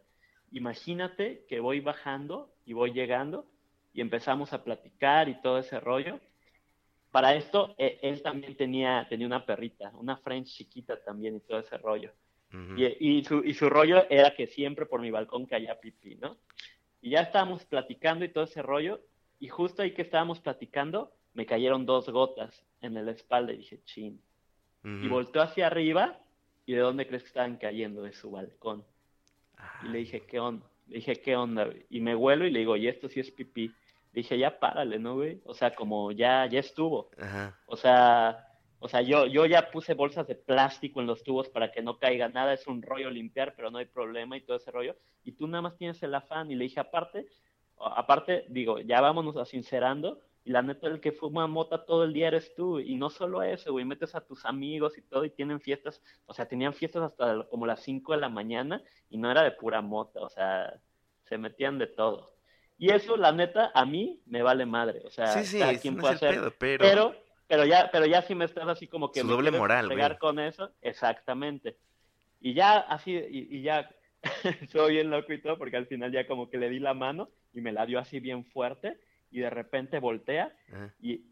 Imagínate que voy bajando y voy llegando y empezamos a platicar y todo ese rollo. Para esto, e- él también tenía, tenía una perrita, una French chiquita también y todo ese rollo. Ujú. Y, y su, y su rollo era que siempre por mi balcón caía pipí, ¿no? Y ya estábamos platicando y todo ese rollo, y justo ahí que estábamos platicando, me cayeron dos gotas en la espalda y dije, chin. Y volteó hacia arriba, ¿y de dónde crees que estaban cayendo? De su balcón. Y le dije, ¿qué onda? Le dije, ¿qué onda? Y me vuelo y le digo, y esto sí es pipí. Le dije, ya párale, ¿no, güey? O sea, como ya, ya estuvo. Ajá. O sea, o sea, yo, yo ya puse bolsas de plástico en los tubos para que no caiga nada, es un rollo limpiar, pero no hay problema y todo ese rollo. Y tú nada más tienes el afán. Y le dije, aparte, aparte, digo, ya vámonos a sincerando. Y la neta, el que fuma mota todo el día eres tú. Y no solo eso, güey, metes a tus amigos y todo y tienen fiestas. O sea, tenían fiestas hasta como las 5 de la mañana y no era de pura mota. O sea, se metían de todo. Y eso, la neta, a mí me vale madre. O sea, Sí, sí, cada quien no puede hacer pedo, pero, pero, pero ya, pero ya si me estás así como que Su me doble moral, pegar con eso, exactamente. Y ya así, y, y ya soy bien loco y todo, porque al final ya como que le di la mano y me la dio así bien fuerte, y de repente voltea Ajá. y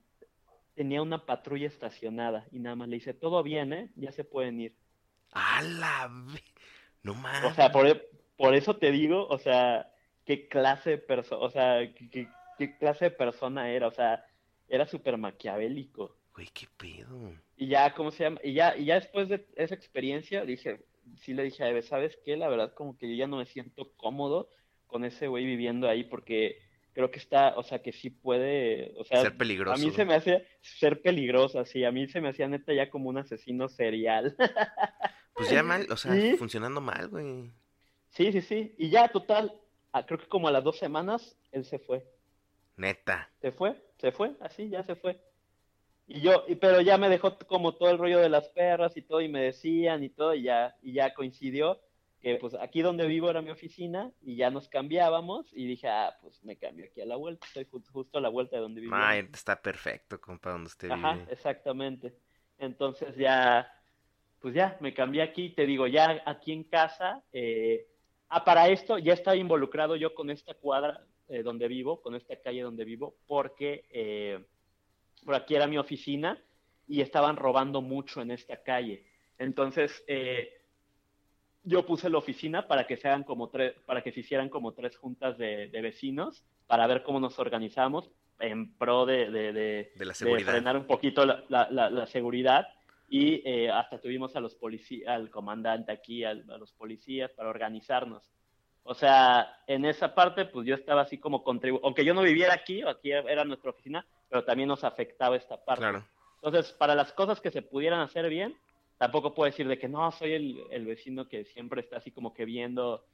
tenía una patrulla estacionada, y nada más le dice, todo bien, ¿eh? Ya se pueden ir. ¡A la No mames. O sea, por, e, por eso te digo, o sea, qué clase de persona, o sea, qué, qué- qué clase de persona era, o sea, era súper maquiavélico. Güey, qué pedo. Y ya, ¿cómo se llama? Y ya, y ya después de esa experiencia, dije, sí le dije a Eve, ¿sabes qué? La verdad, como que yo ya no me siento cómodo con ese güey viviendo ahí, porque creo que está, o sea, que sí puede, o sea, Ser peligroso. a mí se me hace ser peligroso, así, a mí se me hacía neta ya como un asesino serial. Pues ya mal, o sea, Sí. funcionando mal, güey. sí, sí, sí. Y ya, total, creo que como a las dos semanas, él se fue. Neta. Se fue, se fue, así, ya se fue. Y yo, y, pero ya me dejó como todo el rollo de las perras y todo, y me decían y todo, y ya, y ya coincidió que pues aquí donde vivo era mi oficina, y ya nos cambiábamos, y dije, ah, pues me cambio aquí a la vuelta, estoy ju- justo a la vuelta de donde vivo. Está perfecto, compa, donde usted Ajá, vive. exactamente. Entonces ya, pues ya, me cambié aquí, te digo, ya aquí en casa, eh, ah, para esto ya estaba involucrado yo con esta cuadra eh, donde vivo, con esta calle donde vivo, porque eh, por aquí era mi oficina y estaban robando mucho en esta calle. Entonces, eh, yo puse la oficina para que se hagan como tres, para que se hicieran como tres juntas de, de vecinos, para ver cómo nos organizamos en pro de, de- de- De la seguridad. frenar un poquito la, la- la- la seguridad y eh, hasta tuvimos a los al comandante aquí, al- a los policías para organizarnos. O sea, en esa parte, pues yo estaba así como contribuyendo, aunque yo no viviera aquí, aquí era nuestra oficina, pero también nos afectaba esta parte. Claro. Entonces, para las cosas que se pudieran hacer bien, tampoco puedo decir de que no, soy el, el vecino que siempre está así como que viendo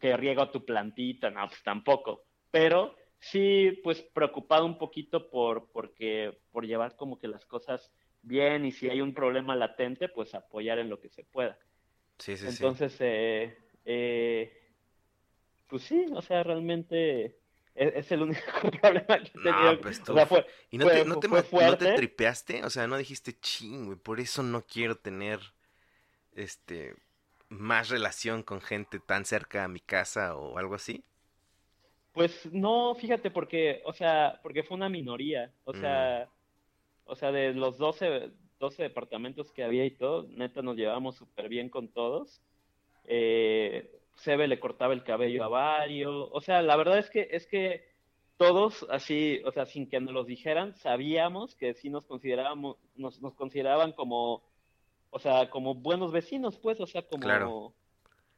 que riego tu plantita, no, pues tampoco. Pero sí, pues preocupado un poquito por, porque, por llevar como que las cosas bien y si hay un problema latente, pues apoyar en lo que se pueda. Sí, sí, sí. Entonces, eh, eh, pues sí, o sea, realmente es, es el único problema que he No, tenido. pues o tú- sea, fue, ¿Y no fue- te, no, te, no te tripeaste? O sea, ¿no dijiste, ching, güey, por eso no quiero tener, este, más relación con gente tan cerca a mi casa o algo así? Pues no, fíjate, porque, o sea, porque fue una minoría. O sea, o sea, de los 12, 12 departamentos que había y todo, neta nos llevamos súper bien con todos. Eh, Sebe le cortaba el cabello a varios. O sea, la verdad es que, es que todos así, o sea, sin que nos los dijeran, sabíamos que sí nos considerábamos, nos, nos consideraban como, o sea, como buenos vecinos, pues, o sea, como... Claro.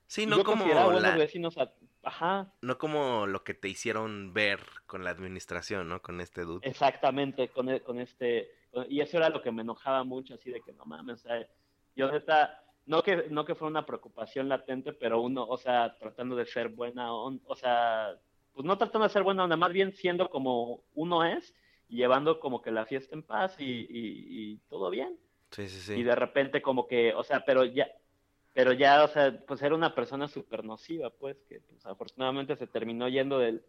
Sí, no yo como buenos la, vecinos a- Ajá, no como lo que te hicieron ver con la administración, ¿no? Con este dude. Exactamente, con, e- con este, y eso era lo que me enojaba mucho, así de que no mames, o sea, yo neta, no que, no que fuera una preocupación latente, pero uno, o sea, tratando de ser buena, on- o sea, pues no tratando de ser buena onda, más bien siendo como uno es, y llevando como que la fiesta en paz y, y- y todo bien. Sí, sí, Y sí. de repente como que, o sea, pero ya, pero ya, o sea, pues era una persona súper nociva, pues, que pues, afortunadamente se terminó yendo del,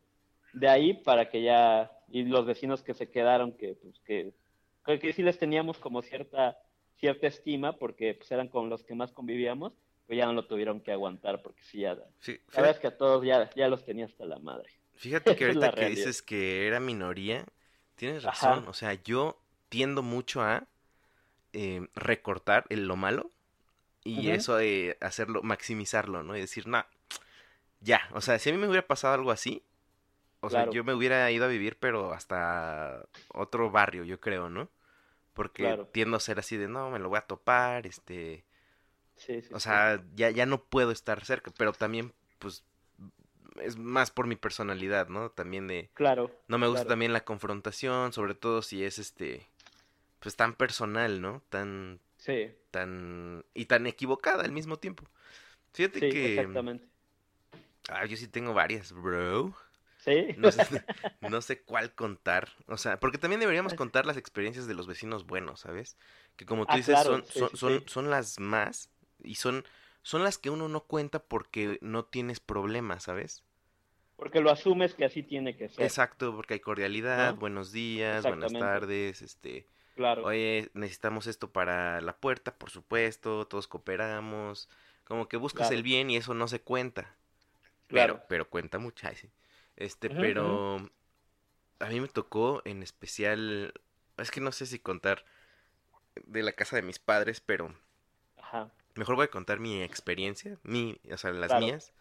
de ahí para que ya, y los vecinos que se quedaron, que pues que, que sí les teníamos como cierta, cierta estima, porque pues eran con los que más convivíamos, pues ya no lo tuvieron que aguantar, porque sí, ya, Sí, la verdad es que a todos ya, ya los tenía hasta la madre. Fíjate que ahorita que dices que era minoría, tienes Ajá. razón. O sea, yo tiendo mucho a eh, recortar el, lo malo y eso de hacerlo, maximizarlo, ¿no? Y decir, no, ya. O sea, si a mí me hubiera pasado algo así, o sea, yo me hubiera ido a vivir, pero hasta otro barrio, yo creo, ¿no? Porque Claro. tiendo a ser así de, no, me lo voy a topar, este... Sí, sí, O sí. sea, ya, ya no puedo estar cerca, pero también, pues, es más por mi personalidad, ¿no? También de... claro. No me gusta claro. también la confrontación, sobre todo si es este, pues tan personal, ¿no? Tan, Sí, tan, y tan equivocada al mismo tiempo. Fíjate que, exactamente. ah, yo sí tengo varias, bro. Sí, No sé, no sé cuál contar, o sea, porque también deberíamos contar las experiencias de los vecinos buenos, ¿sabes? Que como tú Ah, dices, claro, son, sí, son, sí, son, son las más, y son, son las que uno no cuenta porque no tienes problemas, ¿sabes? porque lo asumes que así tiene que ser. Exacto, porque hay cordialidad, ¿No? buenos días, buenas tardes, este, Claro. oye, necesitamos esto para la puerta, por supuesto, todos cooperamos, como que buscas Claro. el bien y eso no se cuenta, Claro. pero, pero cuenta mucho, ay, sí. Este, pero a mí me tocó en especial, es que no sé si contar de la casa de mis padres, pero Ajá, mejor voy a contar mi experiencia, mi, o sea, las Claro. mías.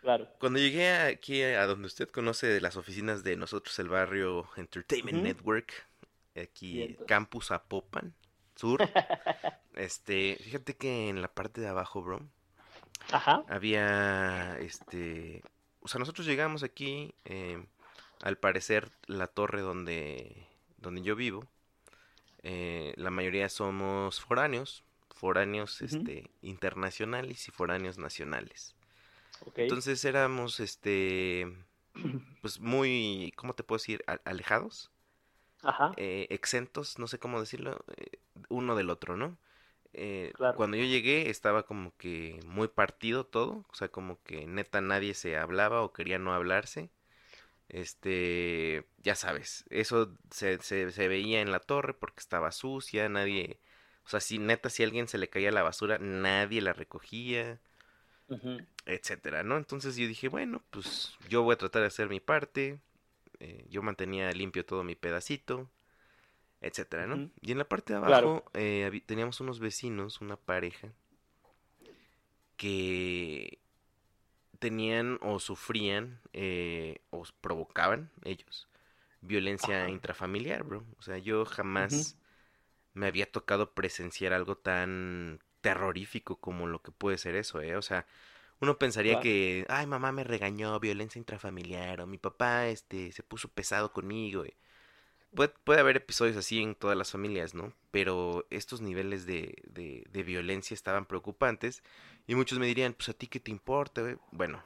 claro. Cuando llegué aquí a donde usted conoce las oficinas de nosotros, el barrio Entertainment. Network, aquí. Campus Apopan Sur, este, fíjate que en la parte de abajo, bro, Ajá, había, este, o sea, nosotros llegamos aquí, eh, al parecer la torre donde, donde yo vivo, eh, la mayoría somos foráneos, foráneos, este, internacionales y foráneos nacionales. Entonces éramos, este, pues muy, ¿cómo te puedo decir? A- Alejados, Ajá, eh, exentos, no sé cómo decirlo, eh, uno del otro, ¿no? Eh, Claro. Cuando yo llegué estaba como que muy partido todo, o sea, como que neta nadie se hablaba o quería no hablarse. Este, ya sabes, eso se, se, se veía en la torre porque estaba sucia, nadie, o sea, si neta si a alguien se le caía la basura, nadie la recogía etcétera, ¿no? Entonces yo dije, bueno, pues yo voy a tratar de hacer mi parte. eh, yo mantenía limpio todo mi pedacito, etcétera, ¿no? Y en la parte de Claro. abajo eh, teníamos unos vecinos, una pareja, que tenían o sufrían eh, o provocaban ellos violencia Ajá. intrafamiliar, bro. O sea, yo jamás me había tocado presenciar algo tan terrorífico como lo que puede ser eso, ¿eh? O sea, uno pensaría que, ay, mamá me regañó, violencia intrafamiliar, o mi papá, este, se puso pesado conmigo. y- Puede, puede haber episodios así en todas las familias, ¿no? Pero estos niveles de, de, de violencia estaban preocupantes y muchos me dirían, pues a ti qué te importa, güey?". Bueno,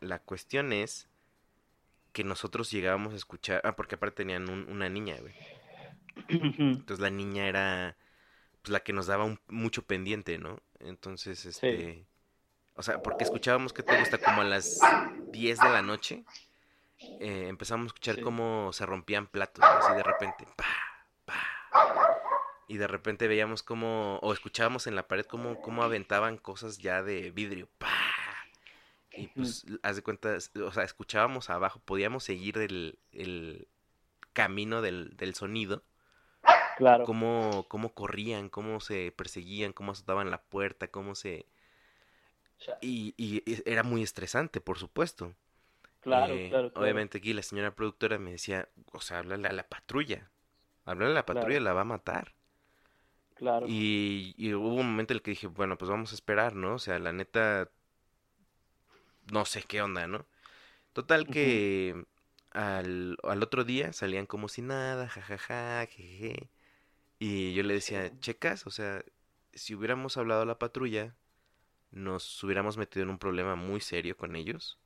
la cuestión es que nosotros llegábamos a escuchar, ah, porque aparte tenían un- una niña, güey. Entonces la niña era pues la que nos daba un- mucho pendiente, ¿no? Entonces, este, o sea, porque escuchábamos que te gusta como a las 10 de la noche, eh, empezamos a escuchar Sí. cómo se rompían platos, así de repente, pa, pa. Y de repente veíamos cómo, o escuchábamos en la pared cómo, cómo aventaban cosas ya de vidrio, pa. Y pues, haz de cuenta, o sea, escuchábamos abajo, podíamos seguir el, el camino del, del sonido Claro. cómo, cómo corrían, cómo se perseguían, cómo azotaban la puerta, cómo se... Y, y era muy estresante, por supuesto. Claro, Eh, claro, claro. Obviamente aquí la señora productora me decía, o sea, háblale a la patrulla. Háblale a la patrulla, Claro. la va a matar. Claro. Y, y hubo un momento en el que dije, bueno, pues vamos a esperar, ¿no? O sea, la neta, no sé qué onda, ¿no? Total que al, al otro día salían como si nada, jajaja, jeje. Y yo le decía, Sí. checas, o sea, si hubiéramos hablado a la patrulla, nos hubiéramos metido en un problema muy serio con ellos.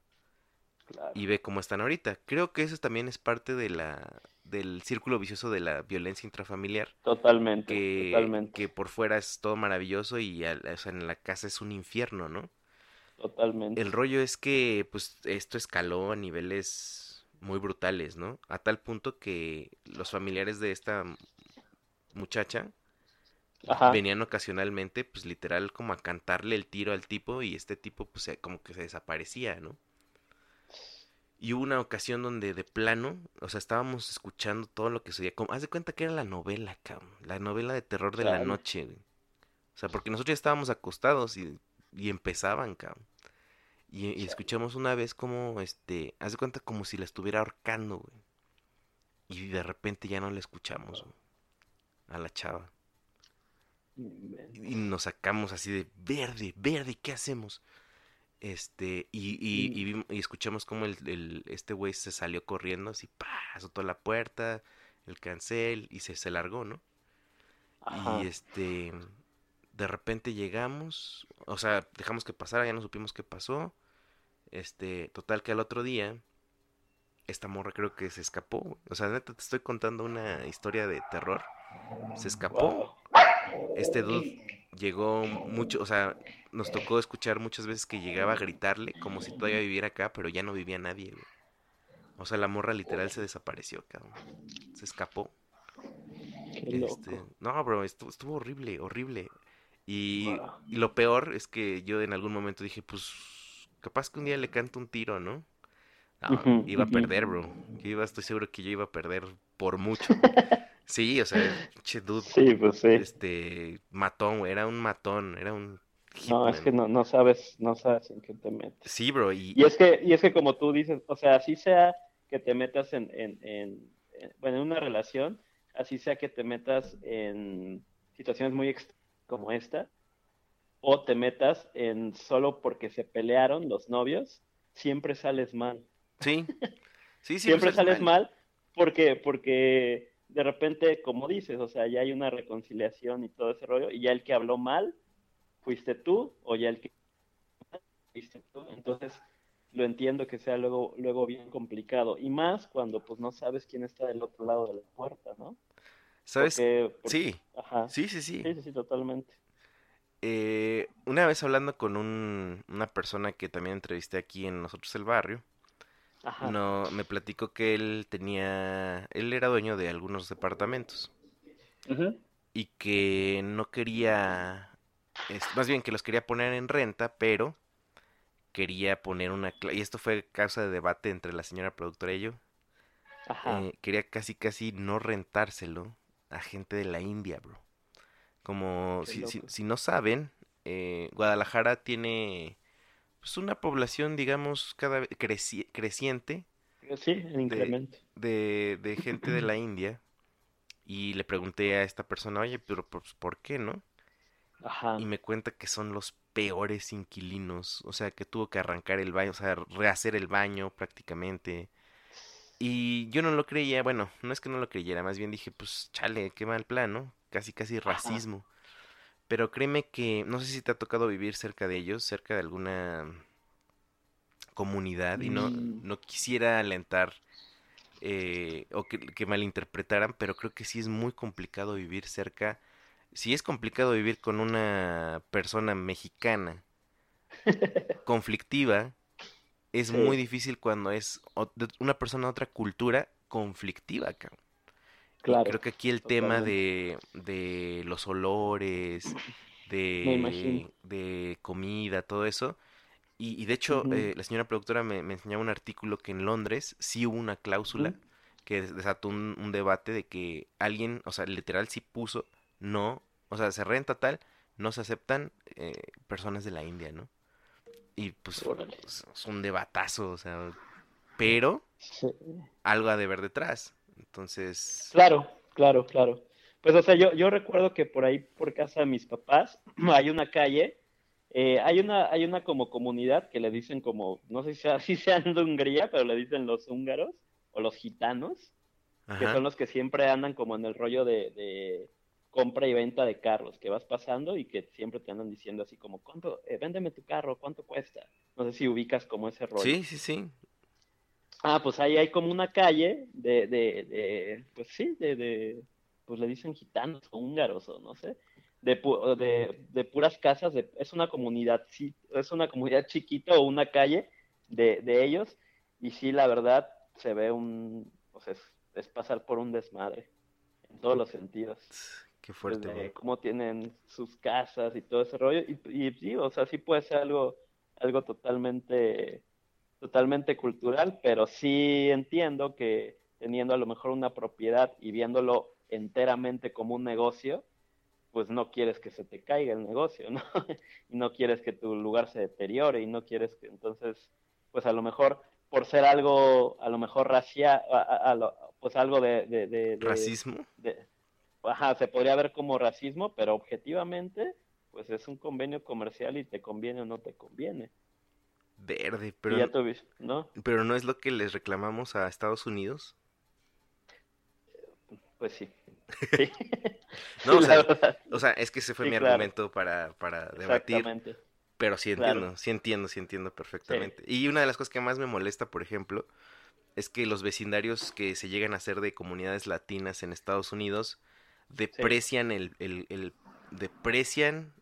Claro. Y ve cómo están ahorita. Creo que eso también es parte de la, del círculo vicioso de la violencia intrafamiliar. Totalmente, Que, totalmente, que por fuera es todo maravilloso y o sea, en la casa es un infierno, ¿no? totalmente. El rollo es que pues esto escaló a niveles muy brutales, ¿no? A tal punto que los familiares de esta muchacha Ajá. venían ocasionalmente, pues literal como a cantarle el tiro al tipo y este tipo pues como que se desaparecía, ¿no? Y hubo una ocasión donde de plano, o sea, estábamos escuchando todo lo que se oía, como, haz de cuenta que era la novela, cabrón, la novela de terror de la noche, güey. O sea, porque nosotros ya estábamos acostados y, y empezaban, cabrón. Y, y escuchamos una vez como, este, haz de cuenta como si la estuviera ahorcando, güey. Y de repente ya no la escuchamos, güey, a la chava. Y nos sacamos así de verde, verde, ¿qué hacemos? Este, y, y, y, y escuchamos como el, el- este güey se salió corriendo, así, pa, azotó la puerta, el cancel, y se, se largó, ¿no? Ajá. Y este, de repente llegamos, o sea, dejamos que pasara, ya no supimos qué pasó. Este, total que al otro día, esta morra creo que se escapó. O sea, neta, te estoy contando una historia de terror. Se escapó. Este dude llegó mucho, o sea, nos tocó escuchar muchas veces que llegaba a gritarle como si todavía viviera acá, pero ya no vivía nadie, güey. O sea, la morra literal se desapareció, cabrón. Se escapó. Qué loco. Este, no, bro, estuvo, estuvo horrible, horrible. Y, Wow. y lo peor es que yo en algún momento dije, pues, capaz que un día le canto un tiro, ¿no? Iba a perder, bro. Yo iba, estoy seguro que yo iba a perder por mucho. Sí, o sea, che dude, Sí, pues sí. este, matón, güey, era un matón, era un No, es que no, no sabes, no sabes en qué te metes. Sí, bro, y, Y es que, y es que como tú dices, o sea, así sea que te metas en, en, en- en- bueno, en una relación, así sea que te metas en situaciones muy como esta, o te metas en solo porque se pelearon los novios, siempre sales mal. sí, sí, siempre sales sales mal porque, porque de repente, como dices, o sea, ya hay una reconciliación y todo ese rollo, y ya el que habló mal fuiste tú, o ya el que fuiste tú, entonces lo entiendo que sea luego, luego bien complicado, y más cuando pues no sabes quién está del otro lado de la puerta, ¿no? ¿Sabes? Porque- porque- Sí, Ajá. sí, sí, sí. Sí, sí, sí, totalmente. Eh, una vez hablando con un, una persona que también entrevisté aquí en Nosotros el Barrio, Ajá. no, me platicó que él tenía, él era dueño de algunos departamentos y que no quería, es- más bien que los quería poner en renta, pero quería poner una, y esto fue causa de debate entre la señora productora y yo, Ajá. eh, quería casi casi no rentárselo a gente de la India, bro. Como si, si no saben, eh, Guadalajara tiene pues una población, digamos, cada vez creci- creciente Sí, el incremento. de, de gente de la India. Y le pregunté a esta persona, oye, pero pues, ¿por qué no? Ajá. Y me cuenta que son los peores inquilinos, o sea, que tuvo que arrancar el baño, o sea, rehacer el baño prácticamente. Y yo no lo creía, bueno, no es que no lo creyera, más bien dije, pues chale, qué mal plan, ¿no? Casi, casi racismo. Pero créeme que, no sé si te ha tocado vivir cerca de ellos, cerca de alguna comunidad, y no, Mm. no quisiera alentar eh, o que, que malinterpretaran, pero creo que sí es muy complicado vivir cerca. Sí es complicado vivir con una persona mexicana conflictiva, es Sí. muy difícil cuando es una persona de otra cultura conflictiva, cabrón. Claro. creo que aquí el tema de, de los olores, de, de comida, todo eso. Y, y de hecho, eh, la señora productora me, me enseñaba un artículo que en Londres sí hubo una cláusula que des- desató un, un debate de que alguien, o sea, literal sí puso, no, o sea, se renta tal, no se aceptan eh, personas de la India, ¿no? Y pues Órale. es es un debatazo, o sea, pero Sí. algo ha de ver detrás. Entonces, Claro, claro, claro. Pues, o sea, yo, yo recuerdo que por ahí, por casa de mis papás, hay una calle, eh, hay una, hay una como comunidad que le dicen como, no sé si si sean de Hungría, pero le dicen los húngaros o los gitanos, que son los que siempre andan como en el rollo de, de compra y venta de carros, que vas pasando y que siempre te andan diciendo así como, ¿cuánto? eh, véndeme tu carro, ¿cuánto cuesta? No sé si ubicas como ese rollo. sí, sí, sí, Ah, pues ahí hay como una calle de, de, de pues sí, de, de, pues le dicen gitanos o húngaros o no sé, de, pu- de, de puras casas, de, es una comunidad, sí, es una comunidad chiquita o una calle de, de ellos, y sí, la verdad, se ve un, pues es, es pasar por un desmadre, en todos los sentidos. Qué fuerte, desde cómo tienen sus casas y todo ese rollo. Y, y sí, o sea, sí puede ser algo, algo totalmente, totalmente cultural, pero sí entiendo que teniendo a lo mejor una propiedad y viéndolo enteramente como un negocio, pues no quieres que se te caiga el negocio, ¿no? y no quieres que tu lugar se deteriore y no quieres que entonces, pues a lo mejor por ser algo, a lo mejor racial, pues algo de, de- de- de- ¿Racismo? de- ajá, se podría ver como racismo, pero objetivamente, pues es un convenio comercial y te conviene o no te conviene. Verde, pero, ya tuviste, ¿no? pero no es lo que les reclamamos a Estados Unidos. Pues sí. Sí. No, o sea, O sea, es que ese fue Sí, mi claro. argumento para, para debatir, pero sí Claro. entiendo, sí entiendo, sí entiendo perfectamente. Y una de las cosas que más me molesta, por ejemplo, es que los vecindarios que se llegan a hacer de comunidades latinas en Estados Unidos deprecian el, el, el- deprecian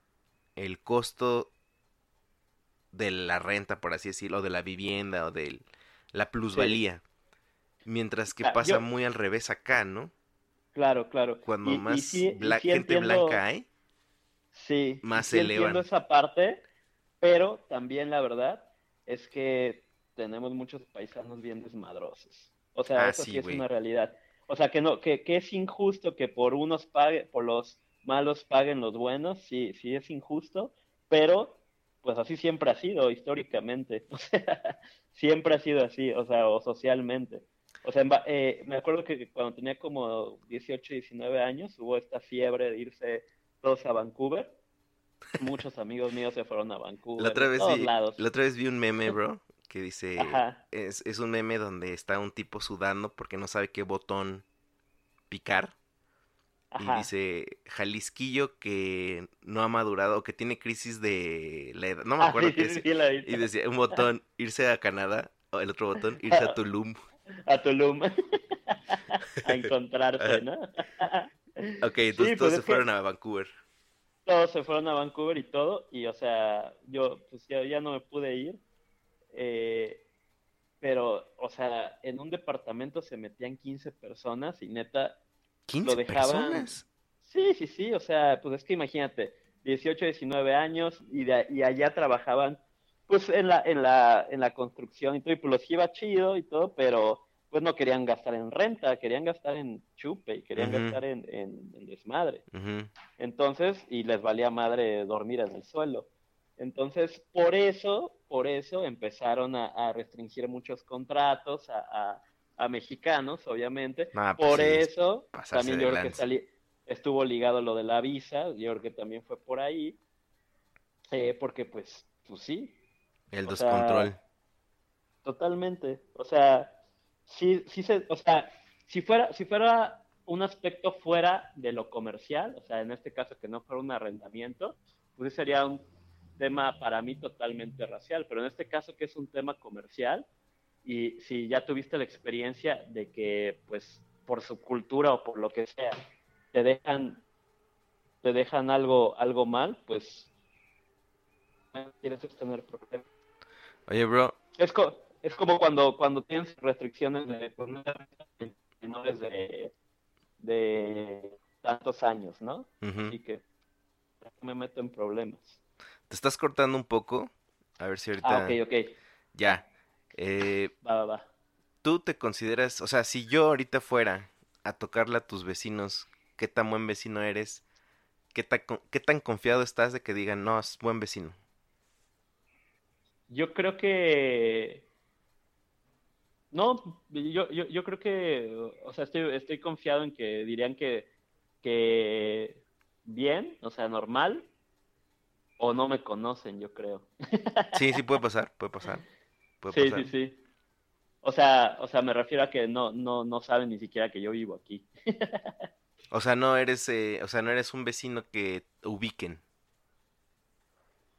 el costo de la renta, por así decirlo, o de la vivienda, o de la plusvalía. Mientras que pasa yo- muy al revés acá, ¿no? Claro, claro. Cuando Y- y más sí- y bla- sí gente entiendo- blanca hay, Sí, más se entiendo elevan. esa parte, pero también la verdad es que tenemos muchos paisanos bien desmadrosos. O sea, Ah, eso sí, es una realidad. O sea, que no, que, que es injusto que por unos pague, por los malos paguen los buenos, sí, sí es injusto, pero pues así siempre ha sido históricamente. O sea, siempre ha sido así, o sea, o socialmente. O sea, eh, me acuerdo que cuando tenía como 18, 19 años, hubo esta fiebre de irse todos a Vancouver. Muchos amigos míos se fueron a Vancouver, La otra vez todos vi, lados. la otra vez vi un meme, bro, que dice, es, es un meme donde está un tipo sudando porque no sabe qué botón picar. Y dice, Jalisquillo que no ha madurado que tiene crisis de la edad. No me Ah, acuerdo sí, qué sí, es. Y decía, un botón, irse a Canadá, o el otro botón, irse a Tulum. A Tulum. a encontrarse, ¿no? Ok, entonces pues todos se que- fueron a Vancouver. todos se fueron a Vancouver y todo, y o sea, yo pues ya, ya no me pude ir, eh, pero, o sea, en un departamento se metían 15 personas y neta, 15 dejaban- personas. sí, sí, sí, o sea, pues es que imagínate, 18, 19 años y, de, y allá trabajaban pues en la, en la, en la construcción y todo, y pues los iba chido y todo, pero pues no querían gastar en renta, querían gastar en chupe y querían gastar en, en, en desmadre. Entonces, y les valía madre dormir en el suelo. Entonces, por eso, por eso empezaron a, a restringir muchos contratos a, a- a mexicanos, obviamente. Ah, pues por sí, eso, también yo creo que salí- estuvo ligado lo de la visa, yo creo que también fue por ahí, eh, porque pues, pues sí, El o sea, descontrol. Totalmente. O sea, sí, sí se, o sea, si fuera, si fuera un aspecto fuera de lo comercial, o sea, en este caso que no fuera un arrendamiento, pues sería un tema para mí totalmente racial, pero en este caso que es un tema comercial y si ya tuviste la experiencia de que, pues, por su cultura o por lo que sea, te dejan, te dejan algo, algo mal, pues, quieres tener problemas. Oye, bro, Es, co- es como cuando, cuando tienes restricciones de no de menores de, de tantos años, ¿no? ujú. Así que me meto en problemas. te estás cortando un poco. A ver si ahorita... Ah, ok, ok. Ya. Eh, Va, va, va. ¿Tú te consideras, o sea, si yo ahorita fuera a tocarle a tus vecinos, qué tan buen vecino eres? ¿Qué tan, con- qué tan confiado estás de que digan, no, es buen vecino? Yo creo que... No, yo, yo, yo creo que, o sea, estoy, estoy confiado en que dirían que, que bien, o sea, normal, o no me conocen, yo creo. Sí, sí, puede pasar, puede pasar. Puede Sí, pasar. sí, sí. O sea, o sea, me refiero a que no, no, no saben ni siquiera que yo vivo aquí. O sea, no eres, eh, o sea, no eres un vecino que ubiquen.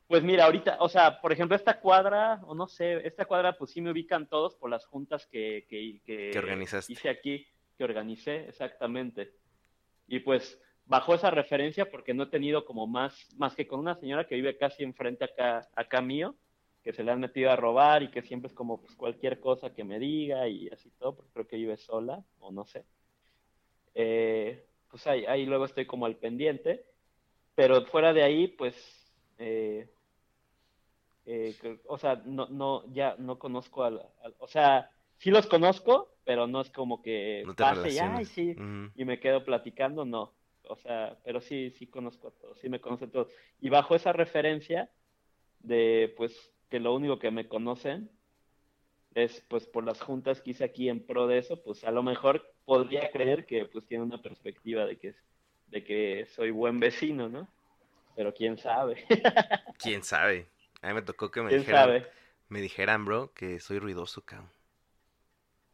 Pues mira, ahorita, o sea, por ejemplo, esta cuadra, o no sé, esta cuadra, pues sí me ubican todos por las juntas que, que, que Que organizaste. hice aquí, que organicé, exactamente. Y pues bajo esa referencia, porque no he tenido como más, más que con una señora que vive casi enfrente acá, acá mío, que se le han metido a robar y que siempre es como pues, cualquier cosa que me diga y así todo, porque creo que vive sola, o no sé. Eh, pues ahí, ahí luego estoy como al pendiente, pero fuera de ahí, pues, eh, eh, o sea, no, no, ya no conozco al, al- o sea, sí los conozco, pero no es como que No pase y, ay, sí, y me quedo platicando, no. O sea, pero sí, sí conozco a todos, sí me conocen todos. Y bajo esa referencia de, pues, que lo único que me conocen es, pues, por las juntas que hice aquí en pro de eso, pues, a lo mejor podría creer que, pues, tiene una perspectiva de que, de que soy buen vecino, ¿no? Pero quién sabe, ¿Quién sabe? A mí me tocó que me dijeran, sabe. me dijeran, bro, que soy ruidoso, cabrón.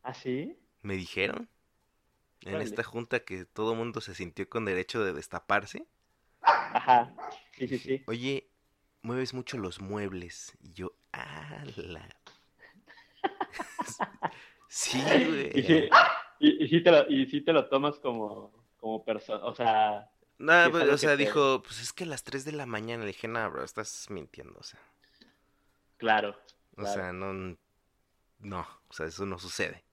¿Ah, sí? Me dijeron en esta junta que todo mundo se sintió con derecho de destaparse. Ajá, sí, sí, sí. Oye, mueves mucho los muebles. Y yo, ala. Sí, Y sí, güey. y, y sí te lo, y sí te lo tomas como, como persona, o sea, No, pues, o sea, te- dijo, pues es que a las 3 de la mañana le dije, no, bro, estás mintiendo, o sea. claro, O claro. sea, no, no, o sea, eso no sucede.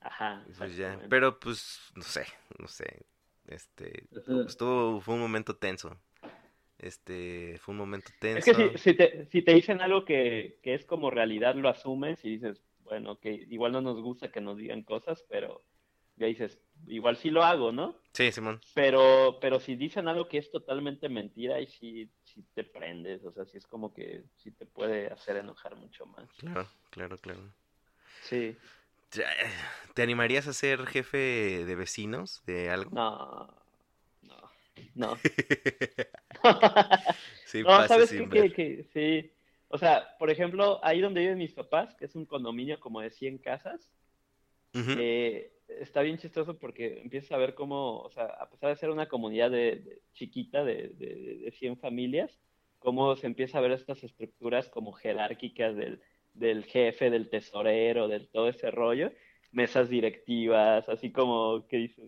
Ajá, Pues ya, pero pues, no sé, no sé. Este, estuvo, fue un momento tenso. Este, fue un momento Es tenso. que si, si te, si te dicen algo que, que es como realidad, lo asumes y dices, bueno, que igual no nos gusta que nos digan cosas, pero ya dices, igual sí lo hago, ¿no? Sí, Simón. Pero, pero si dicen algo que es totalmente mentira, y sí, sí te prendes, o sea, sí es como que sí te puede hacer enojar mucho más. Claro, claro, claro. Sí, ¿Te animarías a ser jefe de vecinos de algo? no, no, sí, No, pasa ¿sabes sin qué? ver. Que, que- sí. O sea, por ejemplo, ahí donde viven mis papás, que es un condominio como de 100 casas, eh, está bien chistoso porque empiezas a ver cómo, o sea, a pesar de ser una comunidad de, de- chiquita de, de, de 100 familias, cómo se empieza a ver estas estructuras como jerárquicas del, del jefe, del tesorero, del todo ese rollo, mesas directivas, así como que dices,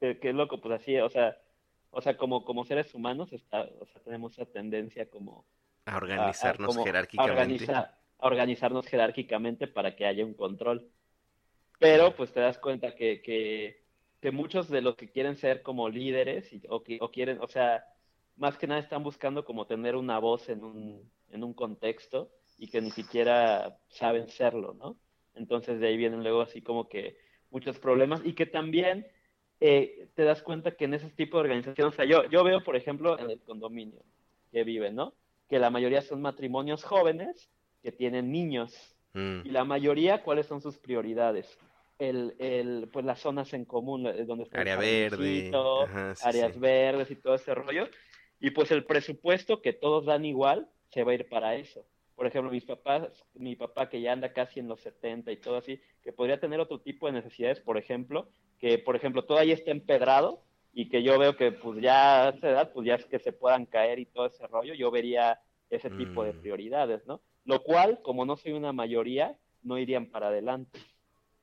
qué, qué loco, pues así, o sea, o sea, como, como seres humanos está, o sea, tenemos esa tendencia como A a- a- organizarnos como a jerárquicamente. organizar- a organizarnos jerárquicamente para que haya un control. Pero pues te das cuenta que, que, que muchos de los que quieren ser como líderes y- o, que, o quieren, o sea, más que nada están buscando como tener una voz en un, en un contexto y que ni siquiera saben serlo, ¿no? Entonces de ahí vienen luego así como que muchos problemas y que también eh, te das cuenta que en ese tipo de organizaciones, o sea, yo, yo veo, por ejemplo, en el condominio que viven, ¿no? Que la mayoría son matrimonios jóvenes que tienen niños. Mm, Y la mayoría, ¿cuáles son sus prioridades? El, el, pues las zonas en común, eh, donde está área verde. Ajá, sí, áreas sí. verdes y todo ese rollo. Y pues el presupuesto que todos dan igual se va a ir para eso. Por ejemplo, mis papás, mi papá que ya anda casi en los 70 y todo así, que podría tener otro tipo de necesidades, por ejemplo, que por ejemplo todo ahí está empedrado y que yo veo que pues ya a esa edad, pues ya es que se puedan caer y todo ese rollo, yo vería ese tipo de Mm. prioridades, ¿no? Lo cual, como no soy una mayoría, no irían para adelante.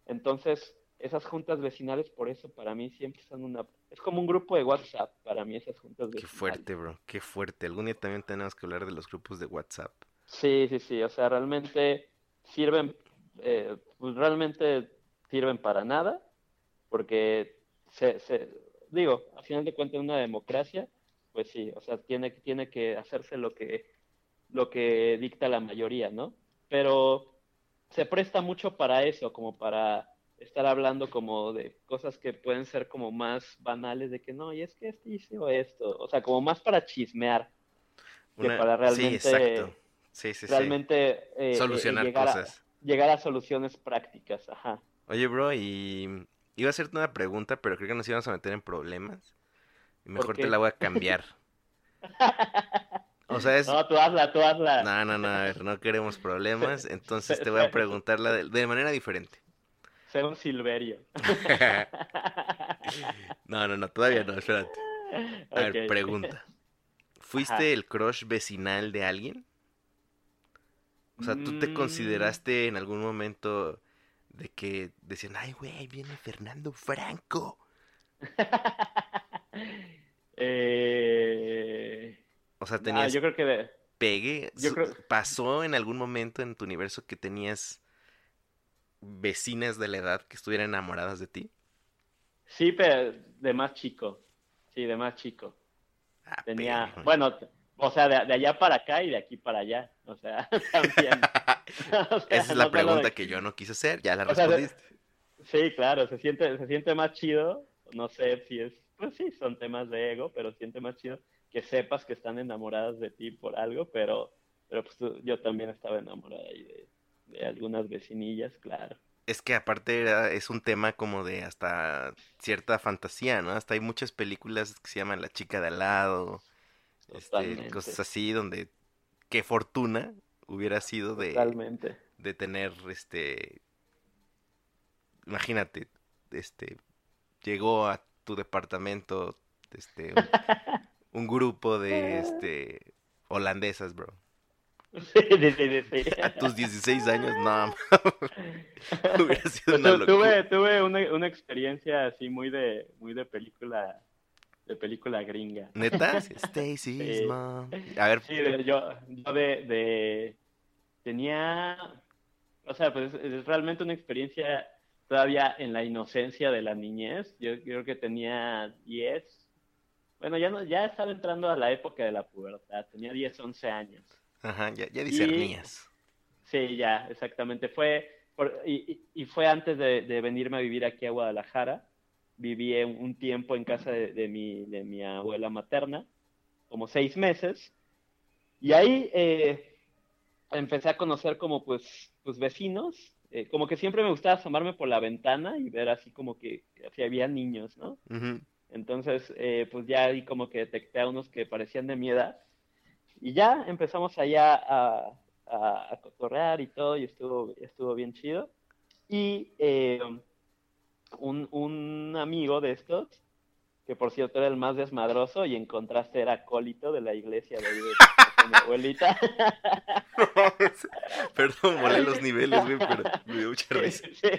Entonces, esas juntas vecinales, por eso para mí siempre son una... Es como un grupo de WhatsApp para mí esas juntas Qué vecinales. fuerte, bro. Qué fuerte. Algún día también tenemos que hablar de los grupos de WhatsApp. Sí, sí, sí, o sea, realmente sirven, eh, pues realmente sirven para nada, porque se, se, digo, a final de cuentas en una democracia, pues sí, o sea, tiene, tiene que hacerse lo que, lo que dicta la mayoría, ¿no? Pero se presta mucho para eso, como para estar hablando como de cosas que pueden ser como más banales, de que no, y es que este hizo esto, o sea, como más para chismear, que para realmente Sí, exacto. Sí, sí, sí. realmente eh, eh, Solucionar llegar, cosas. A, llegar a soluciones prácticas, ajá. Oye, bro, y iba a hacerte una pregunta, pero creo que nos íbamos a meter en problemas. Y mejor te la voy a cambiar. O sea, es... No, tú hazla, tú hazla. No, no, no, a ver, no queremos problemas, entonces te voy a preguntarla de, de manera diferente. Ser un silverio. No, no, no, todavía no, espérate. A ver, pregunta. ¿Fuiste Ajá. el crush vecinal de alguien? O sea, ¿tú te Mm. consideraste en algún momento de que decían, ay, güey, ahí viene Fernando Franco? Eh, O sea, tenías yo creo que de- pegue. yo creo- ¿Pasó en algún momento en tu universo que tenías vecinas de la edad que estuvieran enamoradas de ti? sí, pero de más chico. Sí, de más chico. Ah, Tenía, bueno, o sea, de, de allá para acá y de aquí para allá. O sea, también. O sea, Esa es la pregunta de- que yo no quise hacer, ya la O sea, de- respondiste. Sí, claro, se siente, se siente más chido. No sé si es, pues sí, son temas de ego, pero siente más chido que sepas que están enamoradas de ti por algo, pero, pero pues yo también estaba enamorada ahí de, de algunas vecinillas, claro. Es que aparte era- es un tema como de hasta cierta fantasía, ¿no? Hasta hay muchas películas que se llaman La chica de al lado, este, cosas así donde qué fortuna hubiera sido de, Totalmente. de tener este imagínate, este llegó a tu departamento este un, un grupo de este holandesas, bro. A tus 16 años, no, hubiera sido una locura. tuve, tuve una, una experiencia así muy de, muy de película, de película gringa. ¿Neta? Stacy's Sí. mom. A ver, Sí, yo, yo de, de- tenía, o sea, pues es, realmente una experiencia todavía en la inocencia de la niñez. Yo, yo creo que tenía 10, bueno, ya no, ya estaba entrando a la época de la pubertad, tenía 10, 11 años. ajá, ya, ya discernías. Sí, ya, exactamente. Fue, por- y, y- y fue antes de, de venirme a vivir aquí a Guadalajara. Viví un, tiempo en casa de, de mi, de mi abuela materna, como seis meses. Y ahí eh, empecé a conocer como pues, pues vecinos. eh, como que siempre me gustaba asomarme por la ventana y ver así como que si había niños, ¿no? Ujú. Entonces, eh, pues ya ahí como que detecté a unos que parecían de mi edad. Y ya empezamos allá a, a, a cotorrear y todo, y estuvo, estuvo bien chido. Y eh, un, un amigo de estos, que por cierto era el más desmadroso, y en contraste era acólito de la iglesia de, ahí de- mi abuelita. Perdón, volé los niveles, güey, pero me dio mucha risa. Sí.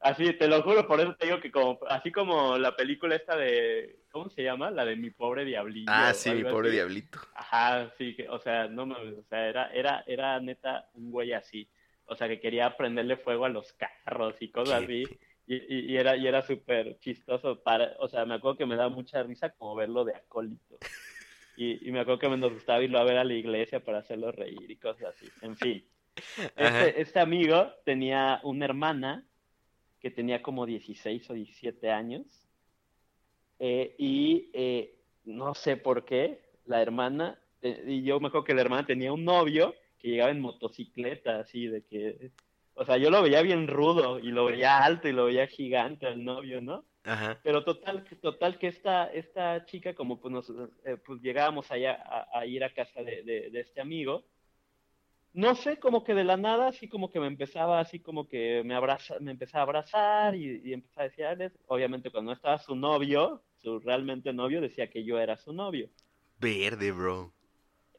Así, te lo juro, por eso te digo que como, así como la película esta de, ¿cómo se llama? La de Mi Pobre Diablillo. Ah, sí, mi pobre así. diablito. Ajá, sí, que, o sea, no mames, o sea, era, era, era neta un güey así. O sea, que quería prenderle fuego a los carros y cosas así. Y, y, era, y era súper chistoso para, o sea, me acuerdo que me daba mucha risa como verlo de acólito. Y, y me acuerdo que me nos gustaba irlo a ver a la iglesia para hacerlo reír y cosas así. En fin. Este, este amigo tenía una hermana que tenía como 16 o 17 años. eh, y eh, no sé por qué, la hermana, eh, y yo me acuerdo que la hermana tenía un novio que llegaba en motocicleta, así de que, o sea, yo lo veía bien rudo y lo veía alto y lo veía gigante al novio, ¿no? Ajá. Pero total, total que esta, esta chica, como pues, nos, eh, pues llegábamos allá a, a ir a casa de, de- de este amigo, no sé, como que de la nada, así como que me empezaba, así como que me abraza, me empezaba a abrazar y, y empezaba a decirles, obviamente cuando estaba su novio, su realmente novio, decía que yo era su novio. Verde, bro.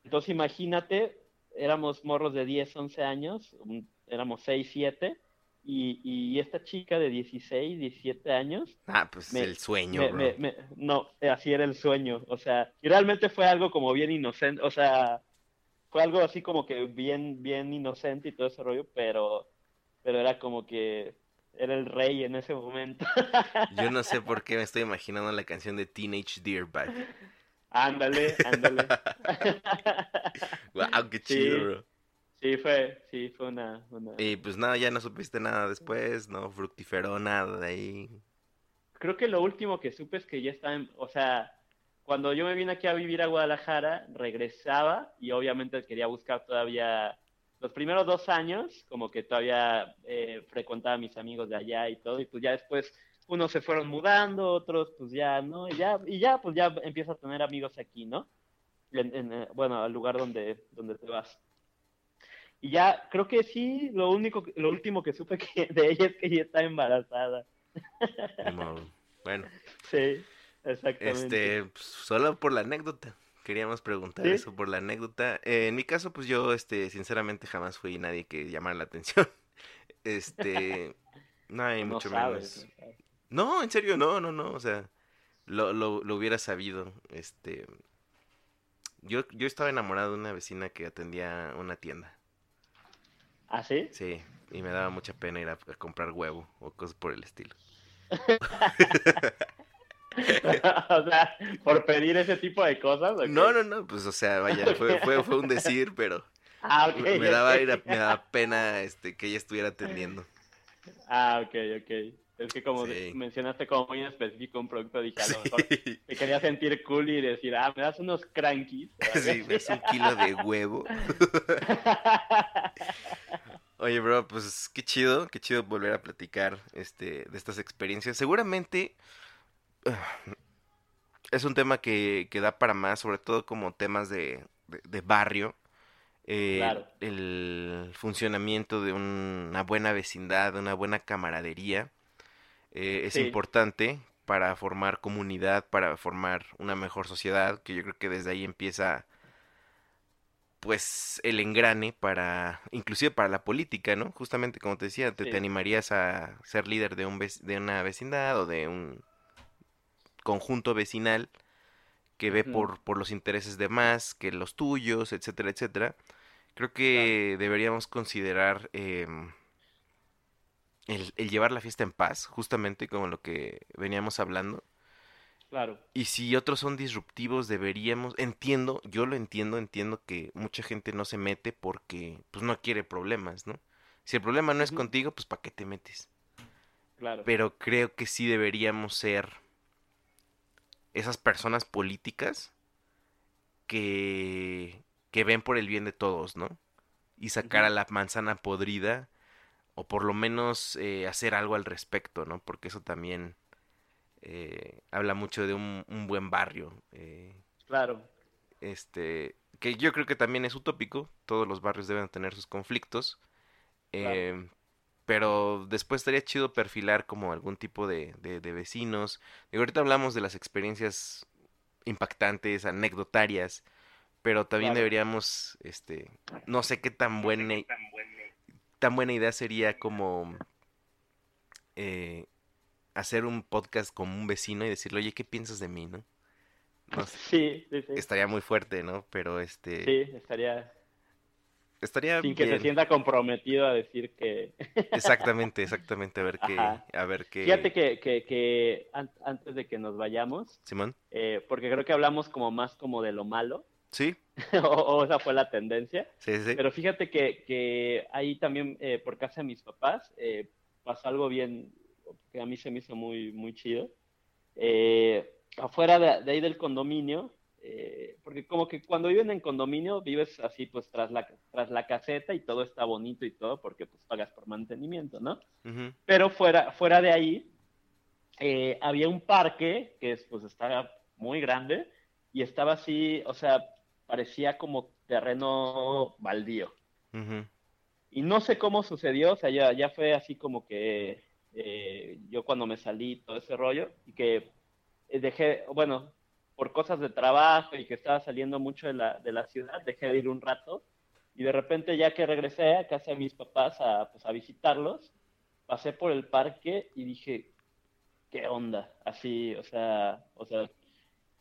Entonces imagínate, éramos morros de 10, 11 años, un- éramos 6, 7, y, y esta chica de 16, 17 años, Ah, pues Me- el sueño, me- bro. me- no, así era el sueño, o sea, y realmente fue algo como bien inocente, o sea, fue algo así como que bien, bien inocente y todo ese rollo, pero, pero era como que era el rey en ese momento. Yo no sé por qué me estoy imaginando la canción de Teenage Dirtbag. Ándale, ándale. Wow, qué Sí. chido, bro. Sí, fue, sí, fue una, una... Y pues nada, ya no supiste nada después, no fructiferó nada de ahí. Creo que lo último que supe es que ya estaba, en- o sea, cuando yo me vine aquí a vivir a Guadalajara, regresaba y obviamente quería buscar todavía los primeros dos años, como que todavía eh, frecuentaba a mis amigos de allá y todo, y pues ya después unos se fueron mudando, otros pues ya, ¿no? Y ya, y ya pues ya empiezo a tener amigos aquí, ¿no? En- en, eh, bueno, al lugar donde, donde te vas. Y ya, creo que sí, lo único, lo último que supe que, de ella es que ella está embarazada. Bueno, Sí, exactamente. este, pues, solo por la anécdota. queríamos preguntar ¿Sí? eso por la anécdota. Eh, en mi caso, pues yo, este, sinceramente jamás fui nadie que llamara la atención. Este, no hay No mucho sabes. menos. no. No, en serio, no, no, no, o sea, lo, lo, lo hubiera sabido, este, yo, yo estaba enamorado de una vecina que atendía una tienda, ¿Ah, sí? sí, y me daba mucha pena ir a, a comprar huevo o cosas por el estilo. o sea, por pedir ese tipo de cosas. No, no, no, pues, o sea, vaya, fue, fue, fue un decir, pero Ah, ok. me, daba, me daba pena, este, que ella estuviera atendiendo. Ah, ok, ok. Es que como Sí. mencionaste como muy en específico un producto, dije a lo mejor te quería sentir cool y decir, ah, me das unos crankies. Sí, me hace un kilo de huevo. Oye, bro, pues qué chido, qué chido volver a platicar este, de estas experiencias. Seguramente es un tema que, que da para más, sobre todo como temas de, de- de barrio. Eh, Claro. El funcionamiento de una buena vecindad, de una buena camaradería, eh, es Sí. importante para formar comunidad, para formar una mejor sociedad, que yo creo que desde ahí empieza pues el engrane para, inclusive para la política, ¿no? Justamente como te decía, te, animarías a ser líder de un de una vecindad o de un conjunto vecinal que ve por, por los intereses de más que los tuyos, etcétera, etcétera. Creo que deberíamos considerar em, el, el llevar la fiesta en paz, justamente como lo que veníamos hablando. Claro. Y si otros son disruptivos, deberíamos, entiendo, yo lo entiendo, entiendo que mucha gente no se mete porque pues no quiere problemas, ¿no? Si el problema no es contigo, pues ¿para qué te metes? Claro. Pero creo que sí deberíamos ser esas personas políticas que, que ven por el bien de todos, ¿no? Y sacar a la manzana podrida o por lo menos eh, hacer algo al respecto, ¿no? Porque eso también eh, habla mucho de un, un buen barrio. eh, Claro. este, que yo creo que también es utópico, todos los barrios deben tener sus conflictos, Claro. eh, pero después estaría chido perfilar como algún tipo de, de, de vecinos. Digo, ahorita hablamos de las experiencias impactantes, anecdotarias, pero también Claro. deberíamos, este, no sé qué tan buena, tan buena idea sería como eh, hacer un podcast con un vecino y decirle, oye, ¿qué piensas de mí, no? No sé, Sí, sí, sí. estaría muy fuerte, ¿no? Pero este, Sí, estaría estaría sin que se sienta comprometido a decir que... Exactamente, exactamente, a ver qué, Ajá. a ver qué. Fíjate que, que, que an- antes de que nos vayamos, Simón, eh, porque creo que hablamos como más como de lo malo, sí, o, o esa fue la tendencia, sí, sí. pero fíjate que, que ahí también eh, por casa de mis papás eh, pasó algo bien que a mí se me hizo muy, muy chido. Eh, afuera de, de ahí del condominio, eh, porque como que cuando viven en condominio vives así pues tras la, tras la caseta y todo está bonito y todo porque pues pagas por mantenimiento, ¿no? Pero fuera, fuera de ahí, eh, había un parque que es, pues estaba muy grande y estaba así, o sea, parecía como terreno baldío. ujú, Y no sé cómo sucedió, o sea, ya, ya fue así como que eh, yo cuando me salí, todo ese rollo, y que eh, dejé, bueno, por cosas de trabajo y que estaba saliendo mucho de la, de la ciudad, dejé de ir un rato. Y de repente, ya que regresé a casa de mis papás a, pues, a visitarlos, pasé por el parque y dije, ¿qué onda? Así, o sea, o sea,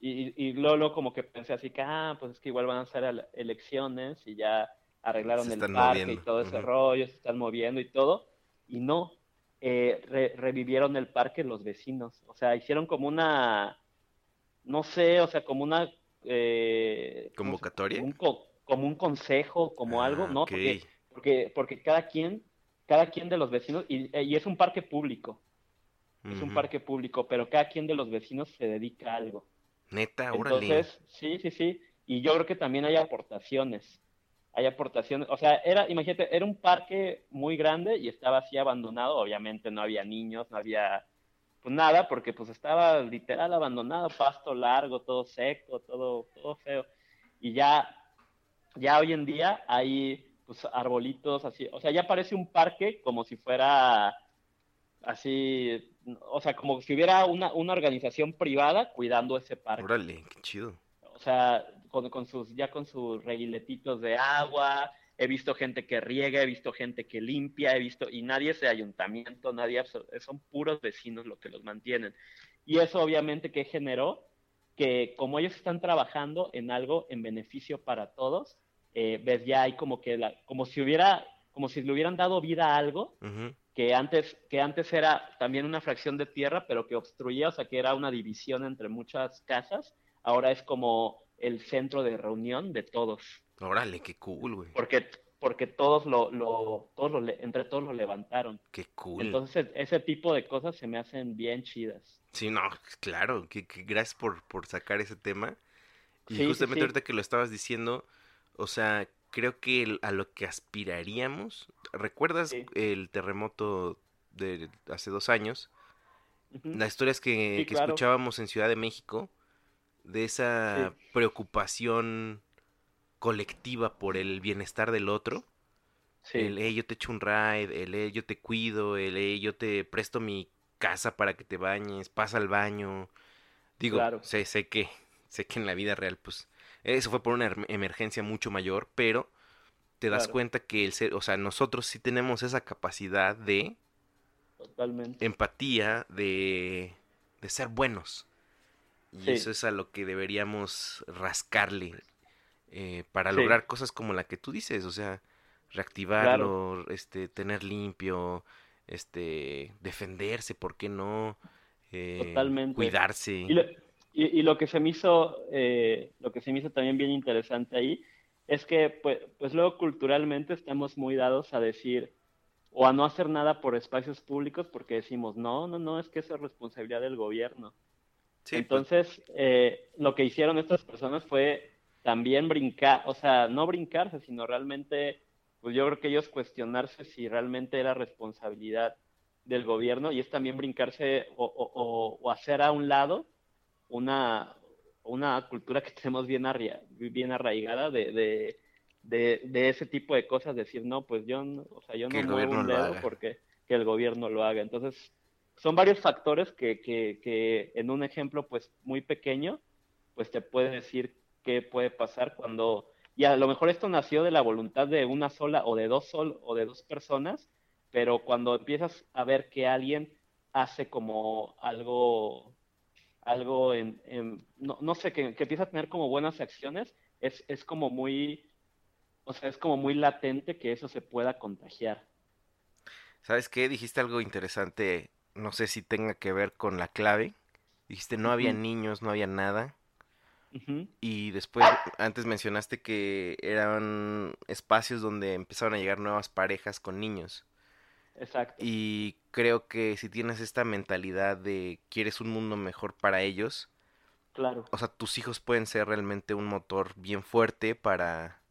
y, y luego, luego como que pensé así que, ah, pues es que igual van a ele- elecciones y ya arreglaron el parque y todo ese ujú. rollo, se están moviendo y todo, y no, eh, re- revivieron el parque los vecinos, o sea, hicieron como una, no sé, o sea, como una... eh, ¿cómo se- ¿Convocatoria? Como un, co- como un consejo, como algo, Ah, ¿no? ok. Porque, porque, porque cada quien, cada quien de los vecinos, y, y es un parque público, es un parque público, pero cada quien de los vecinos se dedica a algo. Neta, órale. Entonces, sí, sí, sí. Y yo creo que también hay aportaciones. Hay aportaciones. O sea, era, imagínate, era un parque muy grande y estaba así abandonado. Obviamente no había niños, no había pues nada, porque pues estaba literal abandonado, pasto largo, todo seco, todo, todo feo. Y ya, ya hoy en día hay pues arbolitos así. O sea, ya parece un parque como si fuera así, o sea, como si hubiera una, una organización privada cuidando ese parque. Órale, qué chido. O sea, con, con sus, ya con sus reguiletitos de agua, he visto gente que riega, he visto gente que limpia, he visto, y nadie es de ayuntamiento, nadie, son puros vecinos los que los mantienen. Y eso obviamente que generó que como ellos están trabajando en algo en beneficio para todos, eh, ves ya hay como que la, como si hubiera, como si le hubieran dado vida a algo Ujú. Que antes, que antes era también una fracción de tierra, pero que obstruía, o sea que era una división entre muchas casas, ahora es como el centro de reunión de todos, Órale, qué cool, güey. porque, porque todos lo, lo, todos lo, entre todos lo levantaron. Qué cool. Entonces, ese tipo de cosas se me hacen bien chidas. Sí, no, claro, que, que gracias por, por sacar ese tema. Y Sí, sí, justamente sí. ahorita que lo estabas diciendo, o sea, creo que el- a lo que aspiraríamos, ¿recuerdas Sí. el terremoto de hace dos años? Ujú. Las historias que, Sí, que claro. escuchábamos en Ciudad de México, de esa Sí. preocupación colectiva por el bienestar del otro. Sí, El, hey, yo te echo un ride, el, hey, yo te cuido, el, hey, yo te presto mi casa para que te bañes, pasa al baño. Digo, Claro. sé, sé que, sé que en la vida real, pues, eso fue por una erm- emergencia mucho mayor, pero te das Claro. cuenta que el ser, o sea, nosotros sí tenemos esa capacidad de totalmente. empatía, de, de ser buenos. Y Sí. eso es a lo que deberíamos rascarle eh, para Sí. lograr cosas como la que tú dices, o sea, reactivarlo, este, tener limpio, este, defenderse, ¿por qué no? Eh, Totalmente. cuidarse. Y y, y lo que se me hizo, eh, lo que se me hizo también bien interesante ahí, es que pues, pues luego culturalmente estamos muy dados a decir o a no hacer nada por espacios públicos porque decimos, no, no, no, es que eso es responsabilidad del gobierno. Sí, pues, Entonces, eh, lo que hicieron estas personas fue también brincar, o sea, no brincarse, sino realmente, pues yo creo que ellos cuestionarse si realmente era responsabilidad del gobierno y es también brincarse o- o hacer a un lado una, una cultura que tenemos bien, arria- bien arraigada de, de, de, de ese tipo de cosas, decir, no, pues yo, no- o sea, yo no el muevo gobierno un lo dedo porque que el gobierno lo haga. Entonces, son varios factores que, que, que en un ejemplo pues muy pequeño, pues te puede decir qué puede pasar cuando, y a lo mejor esto nació de la voluntad de una sola o de dos sol, o de dos personas, pero cuando empiezas a ver que alguien hace como algo, algo en, en- no, no sé, que, que empieza a tener como buenas acciones, es, es como muy, o sea, es como muy latente que eso se pueda contagiar. ¿Sabes qué? Dijiste algo interesante, no sé si tenga que ver con la clave. Dijiste, no había niños, no había nada. Y después, antes mencionaste que eran espacios donde empezaron a llegar nuevas parejas con niños. Exacto. Y creo que si tienes esta mentalidad de quieres un mundo mejor para ellos, Claro, o sea, tus hijos pueden ser realmente un motor bien fuerte para,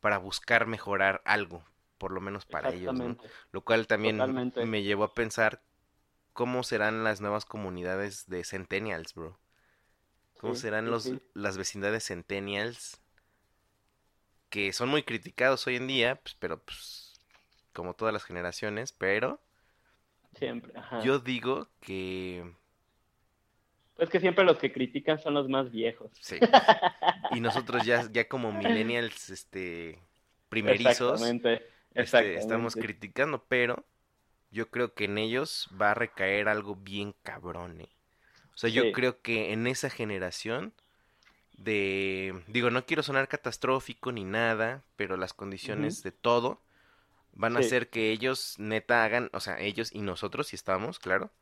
para buscar mejorar algo, por lo menos para ellos, ¿no? Lo cual también Totalmente. me llevó a pensar cómo serán las nuevas comunidades de Centennials, bro. ¿Cómo Sí, serán sí, los, sí. las vecindades Centennials? Que son muy criticados hoy en día, pues, pero pues, como todas las generaciones, pero Siempre, ajá. yo digo que Pues que siempre los que critican son los más viejos. sí. Y nosotros ya, ya como millennials, este, primerizos, Exactamente, este, estamos criticando, pero yo creo que en ellos va a recaer algo bien cabrón, ¿eh? O sea, yo creo que en esa generación de, digo, no quiero sonar catastrófico ni nada, pero las condiciones de todo van a hacer que ellos neta hagan, o sea, ellos y nosotros, si estamos, claro,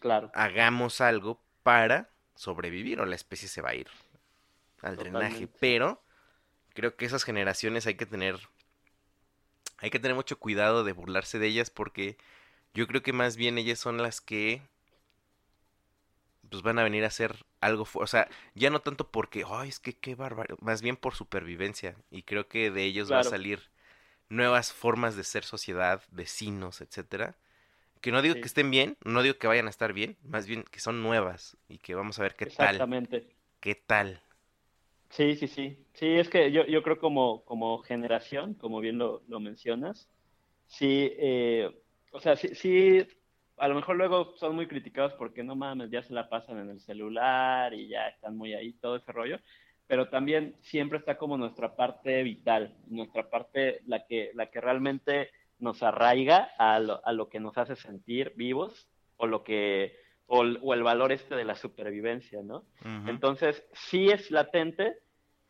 Claro, hagamos algo para sobrevivir o la especie se va a ir al drenaje. Pero creo que esas generaciones hay que tener, hay que tener mucho cuidado de burlarse de ellas porque yo creo que más bien ellas son las que pues van a venir a hacer algo, o sea, ya no tanto porque, ay, es que qué bárbaro, más bien por supervivencia. Y creo que de ellos va a salir nuevas formas de ser sociedad, vecinos, etcétera. Que no digo Sí. que estén bien, no digo que vayan a estar bien, más bien que son nuevas y que vamos a ver qué tal, exactamente. qué tal. Sí, sí, sí. Sí, es que yo, yo creo como, como generación, como bien lo, lo mencionas, sí, eh, o sea, sí, sí, a lo mejor luego son muy criticados porque no mames, ya se la pasan en el celular y ya están muy ahí, todo ese rollo. Pero también siempre está como nuestra parte vital, nuestra parte, la que, la que realmente nos arraiga a lo, a lo que nos hace sentir vivos o lo que o, el- o el valor este de la supervivencia, ¿no? Entonces, sí es latente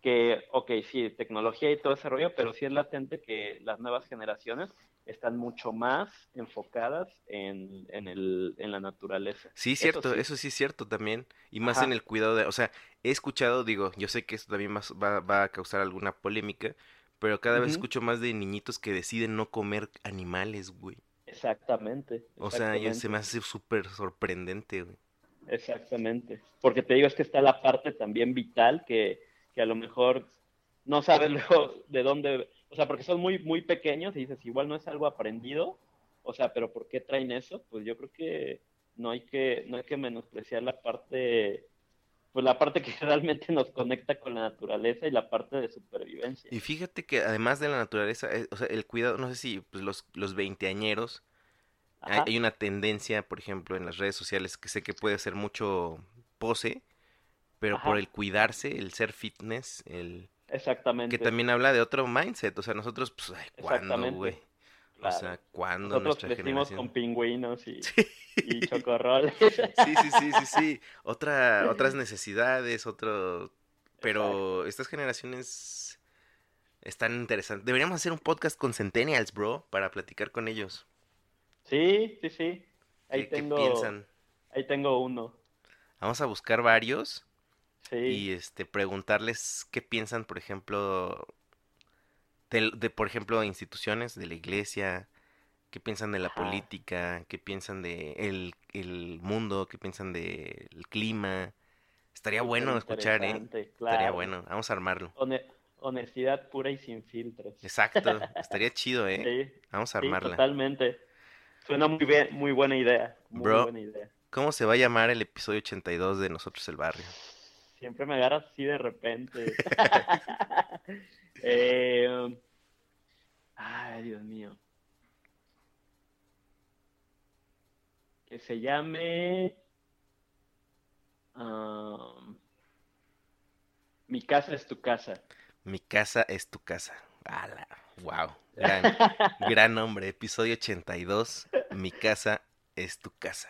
que, ok, sí, tecnología y todo ese rollo, pero sí es latente que las nuevas generaciones están mucho más enfocadas en, en, el, en la naturaleza. Sí, Eso cierto, sí. eso sí es cierto también. Y más Ajá. en el cuidado de, o sea, he escuchado, digo, yo sé que esto también va, va, a causar alguna polémica, pero cada vez escucho más de niñitos que deciden no comer animales, güey. Exactamente. O sea, yo- se me hace súper sorprendente, güey. Exactamente. Porque te digo, es que está la parte también vital que, que a lo mejor no sabes luego de dónde, o sea, porque son muy, muy pequeños y dices, igual no es algo aprendido, o sea, pero ¿por qué traen eso? Pues yo creo que no hay que, no hay que menospreciar la parte, pues la parte que realmente nos conecta con la naturaleza y la parte de supervivencia. Y fíjate que además de la naturaleza, eh, o sea, el cuidado, no sé si pues, los, los veinteañeros, hay, una tendencia, por ejemplo, en las redes sociales que sé que puede ser mucho pose, pero por el cuidarse, el ser fitness, el exactamente. que también habla de otro mindset, o sea, nosotros, pues, ay, ¿cuándo, Exactamente, O sea, ¿cuándo Nosotros nuestra generación? con pingüinos y, Sí, y chocorroles. sí, sí, sí, sí, sí. Otra, otras necesidades, otro... Pero estas generaciones están interesantes. Deberíamos hacer un podcast con Centennials, bro, para platicar con ellos. Sí, sí, sí. Ahí ¿Qué, qué tengo, piensan? ahí tengo uno. Vamos a buscar varios Sí, y este preguntarles qué piensan, por ejemplo, de, de, por ejemplo, instituciones de la iglesia, qué piensan de la Ajá. política, qué piensan de el, el mundo, qué piensan del clima. Estaría bueno escuchar, ¿eh? interesante, Estaría claro. bueno. Vamos a armarlo. Hone- honestidad pura y sin filtros. Exacto. Estaría chido, ¿eh? Sí, Vamos a sí, armarla. totalmente. Suena muy bien, muy buena idea. Muy Bro. buena idea. ¿Cómo se va a llamar el episodio 82 de Nosotros el Barrio? Siempre me agarras así de repente. Eh, ay, Dios mío. Que se llame. um, Mi casa es tu casa. Mi casa es tu casa. ¡Hala! ¡Wow! Gran, gran nombre. Episodio 82. Mi casa es tu casa.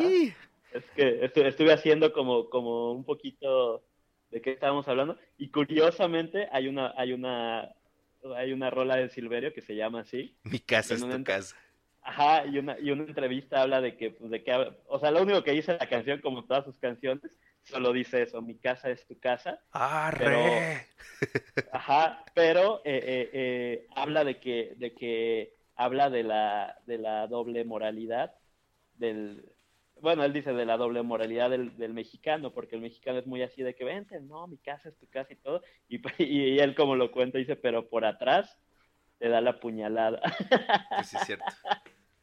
¡Ih! Es que estu- estuve haciendo como, como un poquito de qué estábamos hablando y curiosamente hay una hay una hay una rola de Silverio que se llama así. Mi casa es tu ent- casa. Ajá, y una y una entrevista habla de que pues de que o sea, lo único que dice la canción como todas sus canciones solo dice eso, mi casa es tu casa. ¡Arre! Ajá, pero eh, eh, eh, habla de que, de que habla de la, de la doble moralidad del, bueno, él dice de la doble moralidad del, del mexicano, porque el mexicano es muy así de que vente, no, mi casa es tu casa y todo, y, y él como lo cuenta dice, pero por atrás te da la puñalada. Sí, es cierto.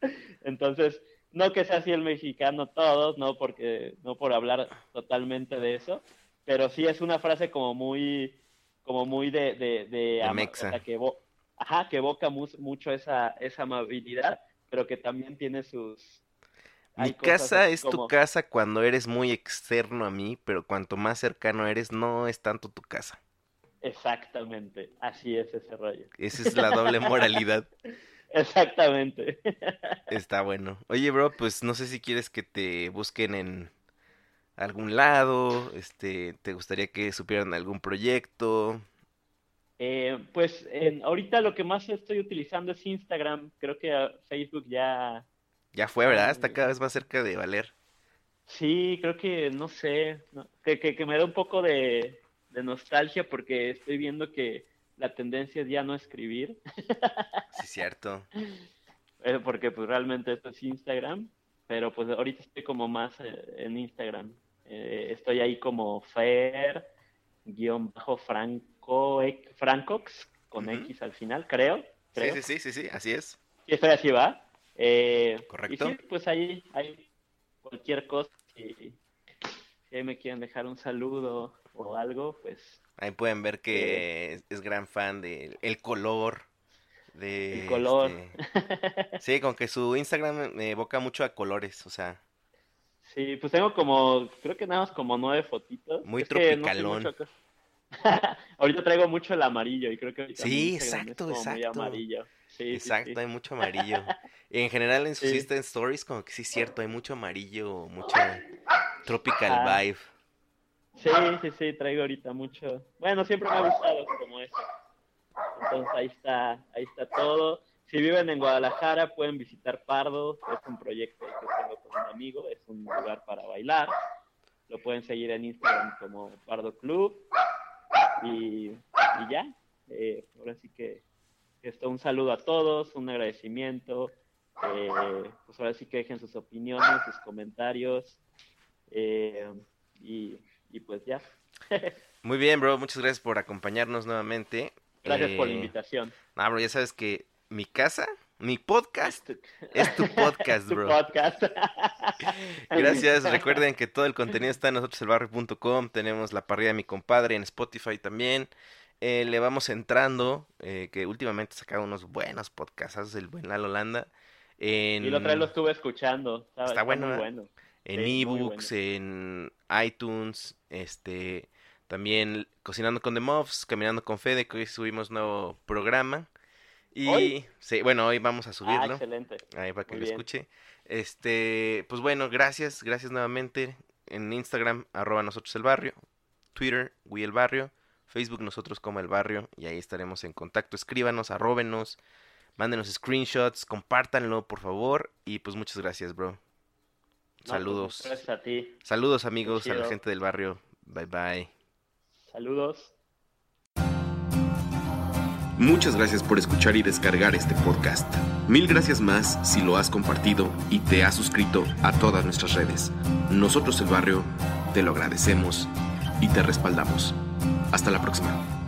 Entonces, no que sea así el mexicano todos, no porque no por hablar totalmente de eso, pero sí es una frase como muy como muy de de, de mexa. o sea, que evo- ajá, que evoca mu- mucho esa esa amabilidad, pero que también tiene sus Mi casa es tu casa cuando eres muy externo a mí, pero cuanto más cercano eres, no es tanto tu casa. Exactamente, así es ese rollo. Esa es la doble moralidad. Exactamente. Está bueno. Oye, bro, pues no sé si quieres que te busquen en algún lado, este, te gustaría que supieran algún proyecto. Eh, pues en- ahorita lo que más estoy utilizando es Instagram. Creo que ah, Facebook ya Ya fue, ¿verdad? Está cada vez más cerca de valer. Sí, creo que, no sé, no- que, que, que me da un poco de, de nostalgia porque estoy viendo que la tendencia es ya no escribir, Sí, cierto. eh, porque pues realmente esto es Instagram, pero pues ahorita estoy como más eh, en Instagram. Eh, estoy ahí como Fer, guion bajo Franco, Francox, con. X al final, creo, Sí, creo. sí, sí, sí, sí, así es. Sí, estoy así, va. Eh, Correcto. Y sí, pues ahí hay cualquier cosa. Si, si ahí me quieren dejar un saludo o algo, pues Ahí pueden ver que es, es gran fan de el color, de el color. este, Sí, con que su Instagram me evoca mucho a colores, o sea, Sí, pues tengo como, creo que nada más como nueve fotitos. Muy Es que no tropicalón. ahorita traigo mucho el amarillo y creo que ahorita Sí, exacto, como muy exacto. amarillo. Sí, Exacto, sí. hay mucho amarillo. En general en sus. Insta Stories como que sí es cierto, hay mucho amarillo, mucho tropical vibe. Sí, sí, sí, traigo ahorita mucho. Bueno, siempre me ha gustado como eso. Entonces ahí está, ahí está todo. Si viven en Guadalajara, pueden visitar Pardo. Es un proyecto que tengo con un amigo. Es un lugar para bailar. Lo pueden seguir en Instagram como Pardo Club. Y, y ya. Eh, ahora sí que esto, un saludo a todos, un agradecimiento. Eh, pues ahora sí que dejen sus opiniones, sus comentarios. Eh, y, y pues ya. Muy bien, bro, muchas gracias por acompañarnos nuevamente. Gracias por la Eh, invitación. No, bro, ya sabes que mi casa, mi podcast, es tu podcast, Tu bro. podcast. Gracias, recuerden que todo el contenido está en nosotroselbarrio.com, tenemos la parrilla de mi compadre en Spotify también. Eh, le vamos entrando, eh, que últimamente sacaba unos buenos podcasts del buen Lalo Landa. En, Y la otra vez lo estuve escuchando. Está, Está bueno, muy bueno. en sí, ebooks, en iTunes, este, también Cocinando con The Muffs, Caminando con Fede, que hoy subimos nuevo programa. Y ¿Hoy? sí, bueno, hoy vamos a Ah, subirlo. excelente. Ahí para que Muy lo bien. escuche. Este, pues bueno, gracias, gracias nuevamente. En Instagram, arroba nosotros el barrio. Twitter, Wii el barrio. Facebook, nosotros como el barrio. Y ahí estaremos en contacto. Escríbanos, arróbenos, mándenos screenshots, compártanlo, por favor. Y pues muchas gracias, bro. No, pues, Saludos. gracias a ti. Saludos amigos a la gente del barrio. Bye bye. Saludos. Muchas gracias por escuchar y descargar este podcast. Mil gracias más si lo has compartido y te has suscrito a todas nuestras redes. Nosotros el barrio te lo agradecemos y te respaldamos. Hasta la próxima.